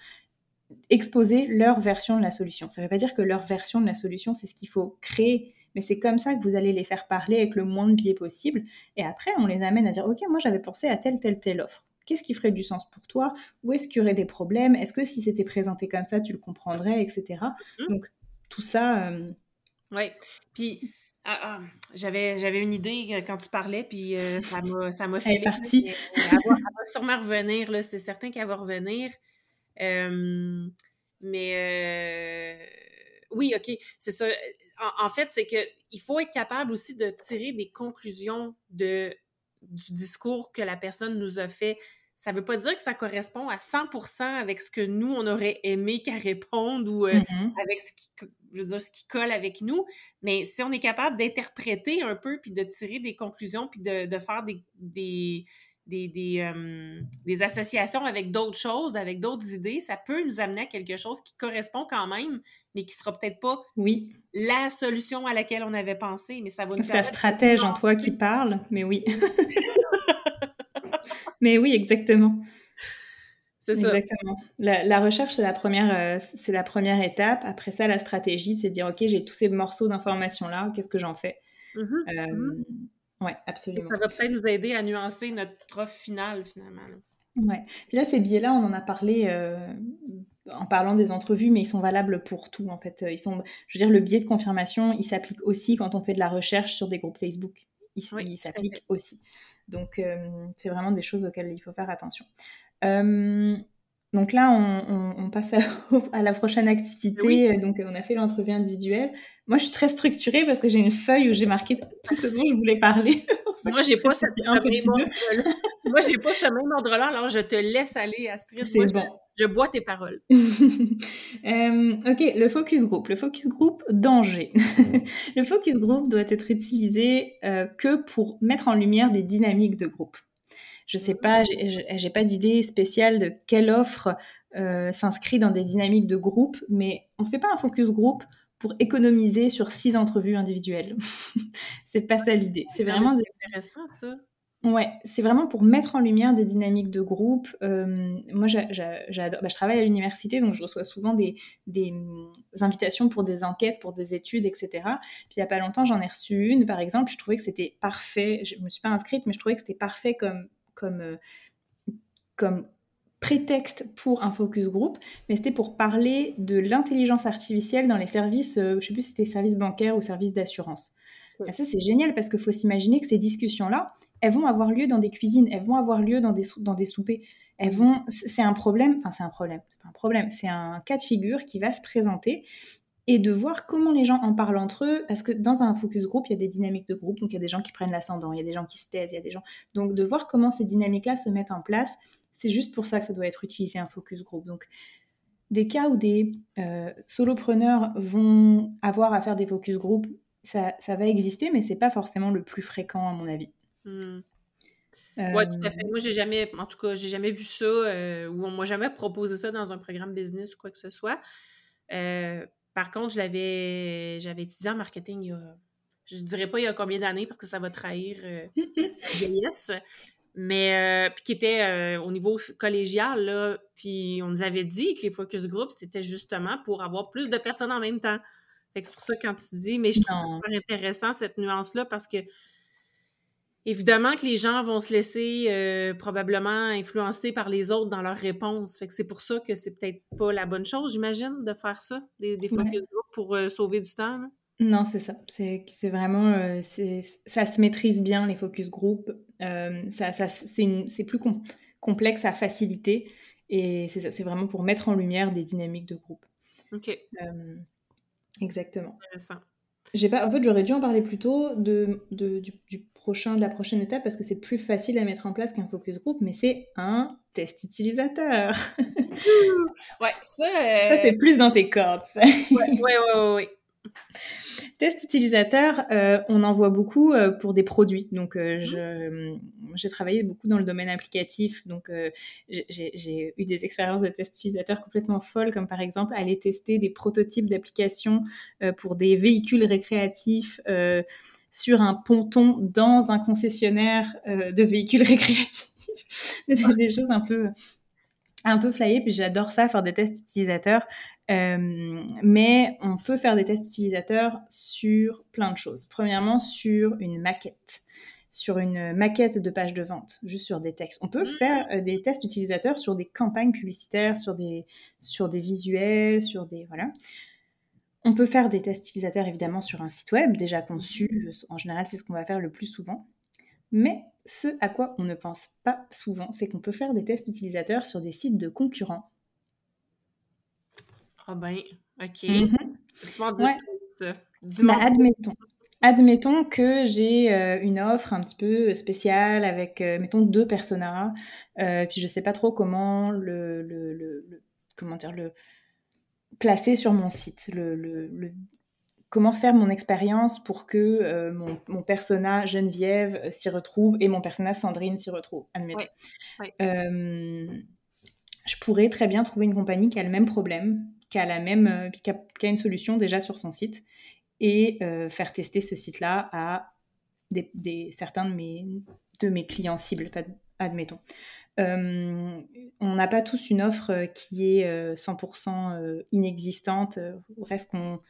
S2: exposer leur version de la solution. Ça ne veut pas dire que leur version de la solution, c'est ce qu'il faut créer mais c'est comme ça que vous allez les faire parler avec le moins de biais possible. Et après, on les amène à dire, OK, moi j'avais pensé à telle, telle, telle offre. Qu'est-ce qui ferait du sens pour toi? Où est-ce qu'il y aurait des problèmes? Est-ce que si c'était présenté comme ça, tu le comprendrais, etc. Mm-hmm. Donc, tout ça... Euh,
S1: oui. Puis, ah, ah, j'avais, j'avais une idée quand tu parlais, puis euh, ça m'a, ça m'a fait.
S2: Elle est partie.
S1: Elle va, sûrement revenir, là, c'est certain qu'elle va revenir. Mais oui, OK, c'est ça en, fait, c'est qu'il faut être capable aussi de tirer des conclusions de, du discours que la personne nous a fait. Ça ne veut pas dire que ça correspond à 100% avec ce que nous, on aurait aimé qu'elle réponde ou euh, mm-hmm. avec ce qui, je veux dire, ce qui colle avec nous. Mais si on est capable d'interpréter un peu, puis de tirer des conclusions, puis de, de faire des, des, des, des, euh, des, associations avec d'autres choses, avec d'autres idées, ça peut nous amener à quelque chose qui correspond quand même, mais qui sera peut-être pas
S2: oui.
S1: la solution à laquelle on avait pensé, mais ça va nous
S2: C'est la stratège en toi qui parle, mais oui. mais oui, exactement. C'est ça. Exactement. La, recherche, c'est la, première, euh, c'est la première étape. Après ça, la stratégie, c'est de dire, OK, j'ai tous ces morceaux d'informations-là, qu'est-ce que j'en fais? Mmh euh, mmh oui, absolument.
S1: Ça va peut-être nous aider à nuancer notre offre finale, finalement.
S2: Oui. Puis là, ces biais-là, on en a parlé euh, en parlant des entrevues, mais ils sont valables pour tout, en fait. Ils sont, je veux dire, le biais de confirmation, il s'applique aussi quand on fait de la recherche sur des groupes Facebook. Il, s'applique aussi. Donc, euh, c'est vraiment des choses auxquelles il faut faire attention. Euh, donc là, on, passe à, la prochaine activité. Donc, on a fait l'entrevue individuelle. Moi, je suis très structurée parce que j'ai une feuille où j'ai marqué tout ce dont je voulais parler.
S1: Moi, j'ai pas cette un Moi, j'ai pas ce même ordre-là. Alors, je te laisse aller, Astrid. C'est bon. Je, bois tes paroles.
S2: Euh, ok, le focus group. Le focus group, danger. le focus group doit être utilisé euh, que pour mettre en lumière des dynamiques de groupe. Je sais pas, j'ai pas d'idée spéciale de quelle offre euh, s'inscrit dans des dynamiques de groupe, mais on fait pas un focus group pour économiser sur six entrevues individuelles. c'est pas ça l'idée. C'est vraiment
S1: intéressant ça.
S2: Ouais, c'est vraiment pour mettre en lumière des dynamiques de groupe. Euh, moi. Bah, je travaille à l'université, donc je reçois souvent des, des, mm, invitations pour des enquêtes, pour des études, etc. Puis il y a pas longtemps, j'en ai reçu une, par exemple. Je trouvais que c'était parfait. Je me suis pas inscrite, mais je trouvais que c'était parfait comme comme, euh, comme prétexte pour un focus group, mais c'était pour parler de l'intelligence artificielle dans les services, euh, je ne sais plus si c'était services bancaires ou services d'assurance. Ça, c'est génial parce qu'il faut s'imaginer que ces discussions-là, elles vont avoir lieu dans des cuisines, elles vont avoir lieu dans des, dans des soupers. Elles vont, c'est un problème, enfin c'est un problème, c'est pas un problème, c'est un cas de figure qui va se présenter et de voir comment les gens en parlent entre eux, parce que dans un focus group, il y a des dynamiques de groupe, donc il y a des gens qui prennent l'ascendant, il y a des gens qui se taisent, il y a des gens... Donc de voir comment ces dynamiques-là se mettent en place, c'est juste pour ça que ça doit être utilisé un focus group. Donc des cas où des euh, solopreneurs vont avoir à faire des focus group, ça, ça va exister, mais c'est pas forcément le plus fréquent à mon avis.
S1: Hmm. Oui, tout à fait. Euh, Moi, j'ai jamais, en tout cas, j'ai jamais vu ça, euh, ou on m'a jamais proposé ça dans un programme business ou quoi que ce soit. Euh, par contre, je l'avais, j'avais étudié en marketing il y a, je dirais pas il y a combien d'années parce que ça va trahir euh, vieillesse, mais euh, puis qui était euh, au niveau collégial là, puis on nous avait dit que les focus groups c'était justement pour avoir plus de personnes en même temps. c'est pour ça quand tu dis, mais je trouve ça super intéressant cette nuance là parce que Évidemment que les gens vont se laisser euh, probablement influencer par les autres dans leurs réponses. Fait que c'est pour ça que c'est peut-être pas la bonne chose, j'imagine, de faire ça, des, des focus group pour euh, sauver du temps.
S2: Non, c'est ça. C'est vraiment, euh, ça se maîtrise bien les focus group. ça, ça c'est plus complexe à faciliter. Et c'est ça, c'est vraiment pour mettre en lumière des dynamiques de groupe.
S1: OK.
S2: Exactement.
S1: Intéressant.
S2: J'ai pas, en fait, j'aurais dû en parler plus tôt de, de- du, du prochain, de la prochaine étape parce que c'est plus facile à mettre en place qu'un focus group, mais c'est un test utilisateur.
S1: Ouais, ça.
S2: Ça,
S1: euh,
S2: c'est plus dans tes cordes. ça.
S1: ouais, ouais, ouais, ouais, ouais.
S2: Test utilisateur, euh, on en voit beaucoup euh, pour des produits. Donc, euh, je- j'ai travaillé beaucoup dans le domaine applicatif. Donc, j'ai- j'ai eu des expériences de test utilisateur complètement folles, comme par exemple aller tester des prototypes d'applications pour des véhicules récréatifs sur un ponton dans un concessionnaire euh, de véhicules récréatifs. des, des choses un peu un peu flyé, puis j'adore ça, faire des tests utilisateurs. Euh, mais on peut faire des tests utilisateurs sur plein de choses. Premièrement, sur une maquette, sur une maquette de page de vente, juste sur des textes. On peut faire euh, des tests utilisateurs sur des campagnes publicitaires, sur des, sur des visuels, sur des... Voilà. On peut faire des tests utilisateurs évidemment sur un site web déjà conçu. En général, c'est ce qu'on va faire le plus souvent. Mais ce à quoi on ne pense pas souvent, c'est qu'on peut faire des tests utilisateurs sur des sites de concurrents.
S1: Ah ben, OK.
S2: Ouais.
S1: plus, euh,
S2: Bah, admettons. Admettons que j'ai euh, une offre un petit peu spéciale avec, euh, mettons, deux personas, euh, puis je sais pas trop comment le, le, le- le- comment dire, le placer sur mon site, le, le- le- comment faire mon expérience pour que euh, mon, mon persona Geneviève euh, s'y retrouve et mon persona Sandrine s'y retrouve, admettons. Euh, je pourrais très bien trouver une compagnie qui a le même problème, qui a, la même, qui a, qui a une solution déjà sur son site et euh, faire tester ce site-là à des, des- certains de mes, de mes clients cibles, admettons. Euh, on n'a pas tous une offre qui est euh, 100% euh, inexistante, reste qu'on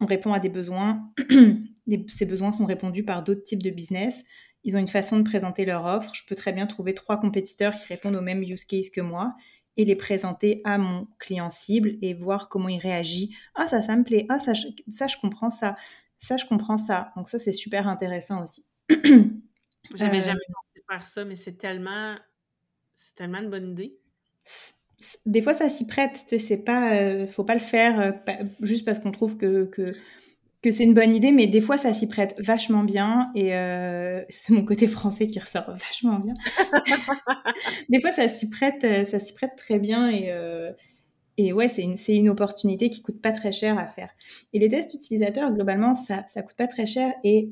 S2: on répond à des besoins. Ces besoins sont répondus par d'autres types de business. Ils ont une façon de présenter leur offre. Je peux très bien trouver trois compétiteurs qui répondent au même use case que moi et les présenter à mon client cible et voir comment il réagit. Ah, ça, ça me plaît. Ah, ça, je, ça, je comprends ça. Ça, je comprends ça. Donc ça, c'est super intéressant aussi.
S1: J'avais
S2: Euh,
S1: jamais pensé faire ça, mais c'est tellement, c'est tellement une bonne idée.
S2: des fois ça s'y prête, c'est pas, euh, faut pas le faire euh, juste parce qu'on trouve que, que, c'est une bonne idée, mais des fois ça s'y prête vachement bien et euh, c'est mon côté français qui ressort vachement bien. des fois ça s'y prête, prête très bien et, et ouais, c'est une, une opportunité qui coûte pas très cher à faire. Et les tests utilisateurs, globalement, ça, ça coûte pas très cher et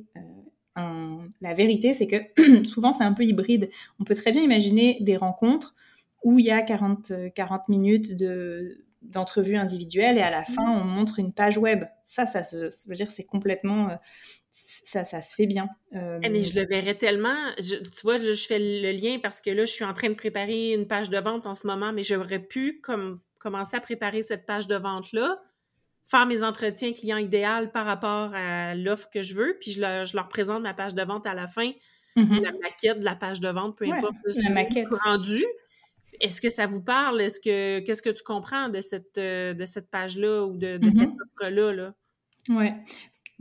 S2: un- la vérité, c'est que souvent c'est un peu hybride. On peut très bien imaginer des rencontres où il y a 40, euh, 40 minutes de d'entrevue individuelle et à la fin on montre une page web. Ça, ça, se, ça veut dire c'est complètement euh, ça, ça se fait bien. Euh,
S1: Eh, mais je le verrais tellement. je- tu vois, je, je fais le lien parce que là, je suis en train de préparer une page de vente en ce moment, mais j'aurais pu comme, commencer à préparer cette page de vente-là, faire mes entretiens clients idéal par rapport à l'offre que je veux, puis je leur, je leur présente ma page de vente à la fin,
S2: mhm.
S1: la maquette de la page de vente, peu
S2: Ouais,
S1: importe le
S2: la maquette.
S1: rendu. Est-ce que ça vous parle? Est-ce que qu'est-ce que tu comprends de cette euh, de cette page-là ou de, de cette offre-là? Là?
S2: Ouais.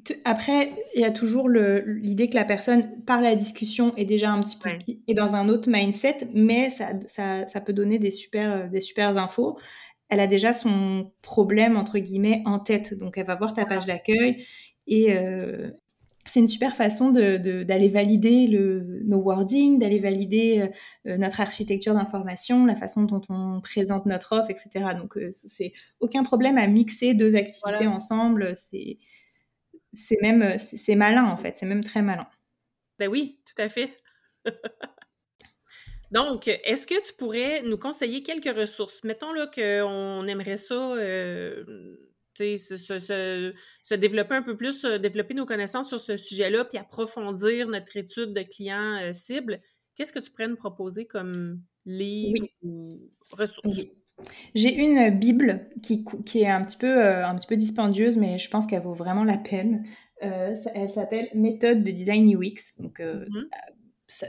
S2: T- Après, il y a toujours l'idée que la personne, par la discussion, est déjà un petit peu
S1: Ouais.
S2: est dans un autre mindset, mais ça, ça, ça peut donner des super, des super infos. Elle a déjà son problème, entre guillemets, en tête. Donc, elle va voir ta page d'accueil et euh, c'est une super façon de- de- d'aller valider le, nos wordings, d'aller valider euh, notre architecture d'information, la façon dont on présente notre offre, etc. Donc, euh, c'est aucun problème à mixer deux activités
S1: Voilà.
S2: ensemble. C'est même c'est malin en fait, c'est même très malin.
S1: Ben oui, tout à fait. Donc, est-ce que tu pourrais nous conseiller quelques ressources? Mettons là qu'on aimerait ça, euh, se, se- se- se développer un peu plus, développer nos connaissances sur ce sujet-là, puis approfondir notre étude de clients euh, cibles. Qu'est-ce que tu pourrais nous proposer comme livre
S2: Oui.
S1: ou ressources?
S2: Oui. J'ai une bible qui, qui est un petit peu euh, un petit peu dispendieuse, mais je pense qu'elle vaut vraiment la peine. Euh, elle s'appelle Méthode de design UX. Donc euh.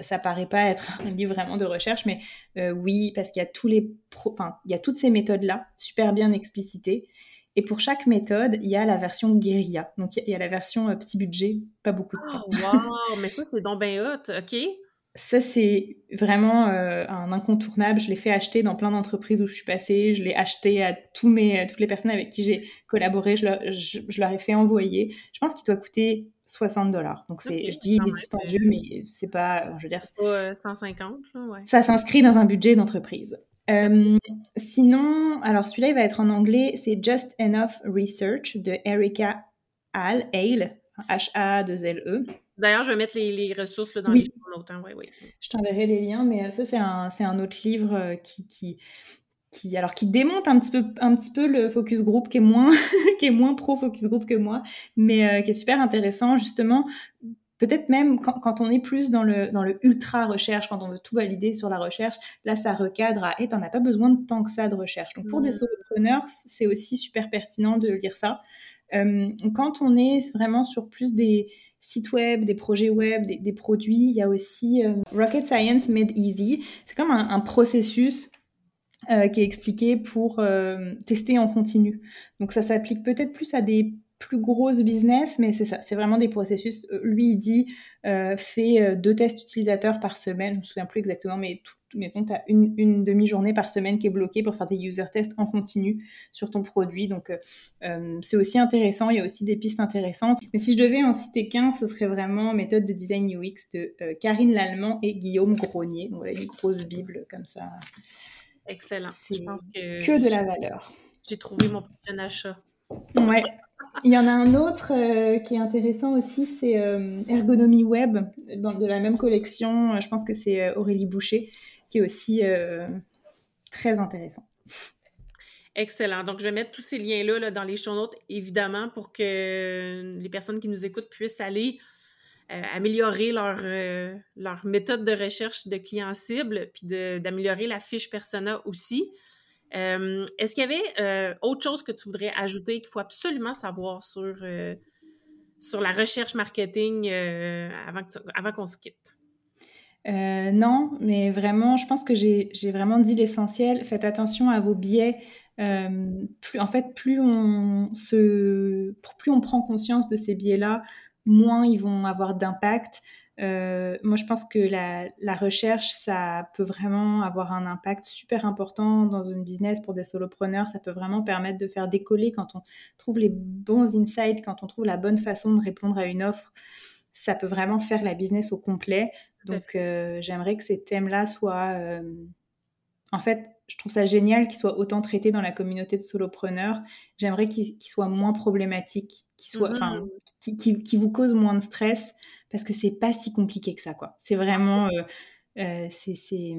S2: Ça, paraît pas être un livre vraiment de recherche, mais euh, oui, parce qu'il y a tous les pro- enfin, il y a toutes ces méthodes-là, super bien explicitées. Et pour chaque méthode, il y a la version guérilla. Donc il y a- la version euh, petit budget, pas beaucoup de temps.
S1: Oh, wow! Mais ça, c'est donc bien hot, OK?
S2: Ça, c'est vraiment euh, un incontournable. Je l'ai fait acheter dans plein d'entreprises où je suis passée. Je l'ai acheté à, tous mes, toutes les personnes avec qui j'ai collaboré. Je leur, je, leur, ai fait envoyer. Je pense qu'il doit coûter 60 dollars. Donc, c'est, je dis, il est dispendieux, mais c'est pas, je veux dire.
S1: C'est pas 150, là, ouais.
S2: Ça s'inscrit dans un budget d'entreprise. Euh, sinon, alors celui-là, il va être en anglais. C'est Just Enough Research de Erika Hale, H-A-2-L-E.
S1: D'ailleurs, je vais mettre les, ressources là, dans les notes. Hein, oui,
S2: Je t'enverrai les liens, mais euh, ça, c'est un, un, autre livre euh, qui, qui, qui, alors, qui démonte un petit, peu, un petit peu le focus group, qui est moins, qui est moins pro focus group que moi, mais euh, qui est super intéressant, justement. Peut-être même quand, quand, on est plus dans le, dans le ultra recherche, quand on veut tout valider sur la recherche, là, ça recadre à, hey, t'en as pas besoin de tant que ça de recherche. Donc, pour des mmh. solopreneurs, c'est aussi super pertinent de lire ça. Euh, quand on est vraiment sur plus des, sites web, des projets web, des, produits. Il y a aussi euh, Rocket Science Made Easy. C'est comme un, processus euh, qui est expliqué pour euh, tester en continu. Donc ça s'applique peut-être plus à des plus grosses business, mais c'est ça, c'est vraiment des processus. Lui, il dit, euh, fait deux tests utilisateurs par semaine, je me souviens plus exactement, mais tout, mettons, tu as une, une demi-journée par semaine qui est bloquée pour faire des user tests en continu sur ton produit. Donc, euh, euh, c'est aussi intéressant. Il y a aussi des pistes intéressantes. Mais si je devais en citer qu'un, ce serait vraiment méthode de design UX de euh, Karine Lallemand et Guillaume Gronier. Donc, voilà, une grosse bible comme ça.
S1: Excellent. Je pense que.
S2: Que de la valeur.
S1: J'ai trouvé mon prochain achat.
S2: Ouais. Il y en a un autre qui est intéressant aussi, c'est Ergonomie Web, de la même collection. Je pense que c'est Aurélie Boucher qui est aussi euh, très intéressant.
S1: Excellent. Donc, je vais mettre tous ces liens-là dans les show notes, évidemment, pour que les personnes qui nous écoutent puissent aller euh, améliorer leur, euh, leur méthode de recherche de clients cibles, puis d'améliorer la fiche persona aussi. Est-ce qu'il y avait autre chose que tu voudrais ajouter qu'il faut absolument savoir sur, sur la recherche marketing avant, qu'on se quitte?
S2: Euh, non, mais vraiment, je pense que j'ai vraiment dit l'essentiel. Faites attention à vos biais. Euh, en fait, plus on, se, plus on prend conscience de ces biais-là, moins ils vont avoir d'impact. Euh, moi, je pense que la, la, recherche, ça peut vraiment avoir un impact super important dans une business pour des solopreneurs. Ça peut vraiment permettre de faire décoller quand on trouve les bons insights, quand on trouve la bonne façon de répondre à une offre. Ça peut vraiment faire la business au complet. Donc, euh, j'aimerais que ces thèmes-là soient. Euh, en fait, je trouve ça génial qu'ils soient autant traités dans la communauté de solopreneurs. J'aimerais qu'ils soient moins problématiques, qu'ils soient, enfin, mmh. qui, vous causent moins de stress, parce que c'est pas si compliqué que ça, quoi. C'est vraiment, euh, c'est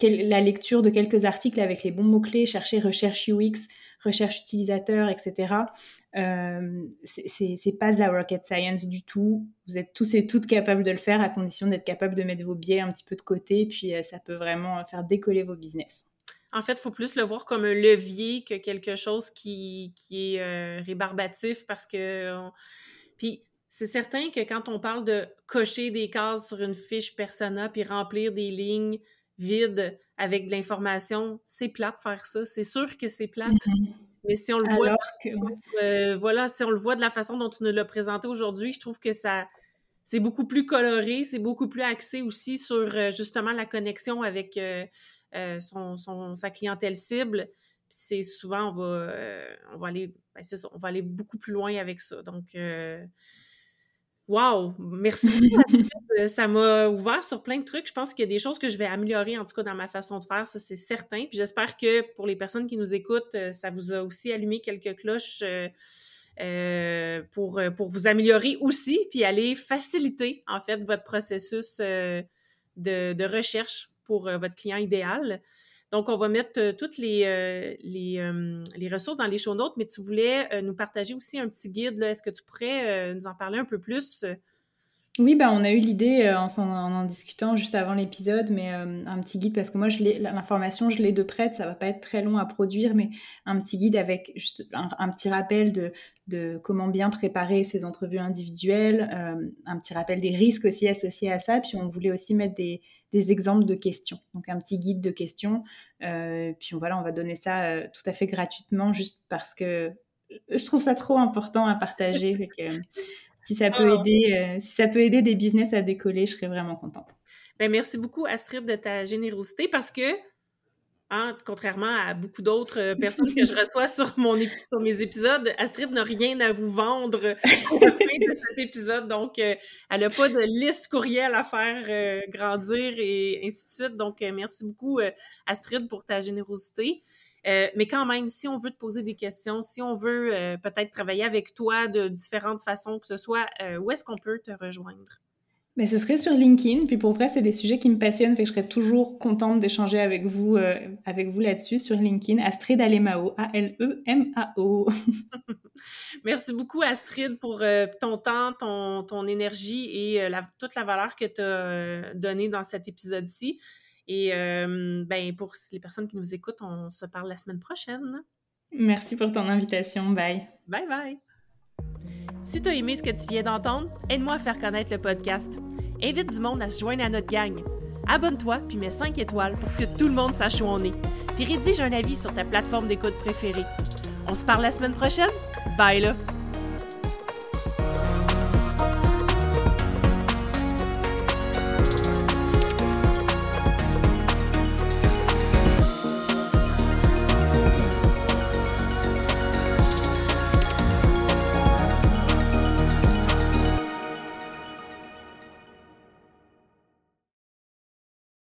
S2: la lecture de quelques articles avec les bons mots clés, chercher recherche UX, recherche utilisateur, etc. Euh, c'est pas de la rocket science du tout. Vous êtes tous et toutes capables de le faire à condition d'être capable de mettre vos biais un petit peu de côté, puis euh, ça peut vraiment faire décoller vos business.
S1: En fait, il faut plus le voir comme un levier que quelque chose qui, qui est euh, rébarbatif parce que. Puis c'est certain que quand on parle de cocher des cases sur une fiche persona puis remplir des lignes vides avec de l'information, c'est plate faire ça. C'est sûr que c'est plate. Mm-hmm. Mais si on le voit, euh, voilà, si on le voit de la façon dont tu nous l'as présenté aujourd'hui, je trouve que ça, c'est beaucoup plus coloré, c'est beaucoup plus axé aussi sur euh, justement la connexion avec euh, son, son, sa clientèle cible. C'est souvent on va, on va aller, ben, ça, on va aller beaucoup plus loin avec ça. Donc Wow! Merci beaucoup. Euh, ça m'a ouvert sur plein de trucs. Je pense qu'il y a des choses que je vais améliorer, en tout cas, dans ma façon de faire. Ça, c'est certain. Puis j'espère que pour les personnes qui nous écoutent, euh, ça vous a aussi allumé quelques cloches euh, pour, pour vous améliorer aussi, puis aller faciliter, en fait, votre processus de, de, recherche pour votre client idéal. Donc, on va mettre euh, toutes les, euh, euh, les, ressources dans les show notes, mais tu voulais nous partager aussi un petit guide. Est-ce que tu pourrais nous en parler un peu plus?
S2: Oui, bah, on a eu l'idée en, en, discutant juste avant l'épisode, mais un petit guide, parce que moi, l'information, je l'ai de prête, ça va pas être très long à produire, mais un petit guide avec juste un, petit rappel de, comment bien préparer ces entrevues individuelles, un petit rappel des risques aussi associés à ça, puis on voulait aussi mettre des, exemples de questions. Donc un petit guide de questions. Euh, puis voilà, on va donner ça euh, tout à fait gratuitement juste parce que je trouve ça trop important à partager. Si ça peut oh. aider, euh, si ça peut aider des business à décoller, je serais vraiment contente.
S1: Ben, merci beaucoup, Astrid, de ta générosité parce que Hein, contrairement à beaucoup d'autres euh, personnes que je reçois sur, mon sur mes épisodes, Astrid n'a rien à vous vendre à la fin de cet épisode. Donc, euh, elle n'a pas de liste courriel à faire euh, grandir et ainsi de suite. Donc, merci beaucoup, Astrid, pour ta générosité. Mais quand même, si on veut te poser des questions, si on veut peut-être travailler avec toi de différentes façons que ce soit, où est-ce qu'on peut te rejoindre?
S2: Mais ce serait sur LinkedIn. Puis pour vrai, c'est des sujets qui me passionnent, fait que je serais toujours contente d'échanger avec vous, euh, avec vous là-dessus sur LinkedIn. Astrid Alemao, A-L-E-M-A-O.
S1: Merci beaucoup, Astrid, pour euh, ton temps, ton, ton énergie et euh, toute la valeur que tu as donnée dans cet épisode-ci. Et ben, pour les personnes qui nous écoutent, on se parle la semaine prochaine.
S2: Merci pour ton invitation. Bye.
S1: Bye bye. Si tu as aimé ce que tu viens d'entendre, aide-moi à faire connaître le podcast. Invite du monde à se joindre à notre gang. Abonne-toi puis mets 5 étoiles pour que tout le monde sache où on est. Puis rédige un avis sur ta plateforme d'écoute préférée. On se parle la semaine prochaine? Bye là!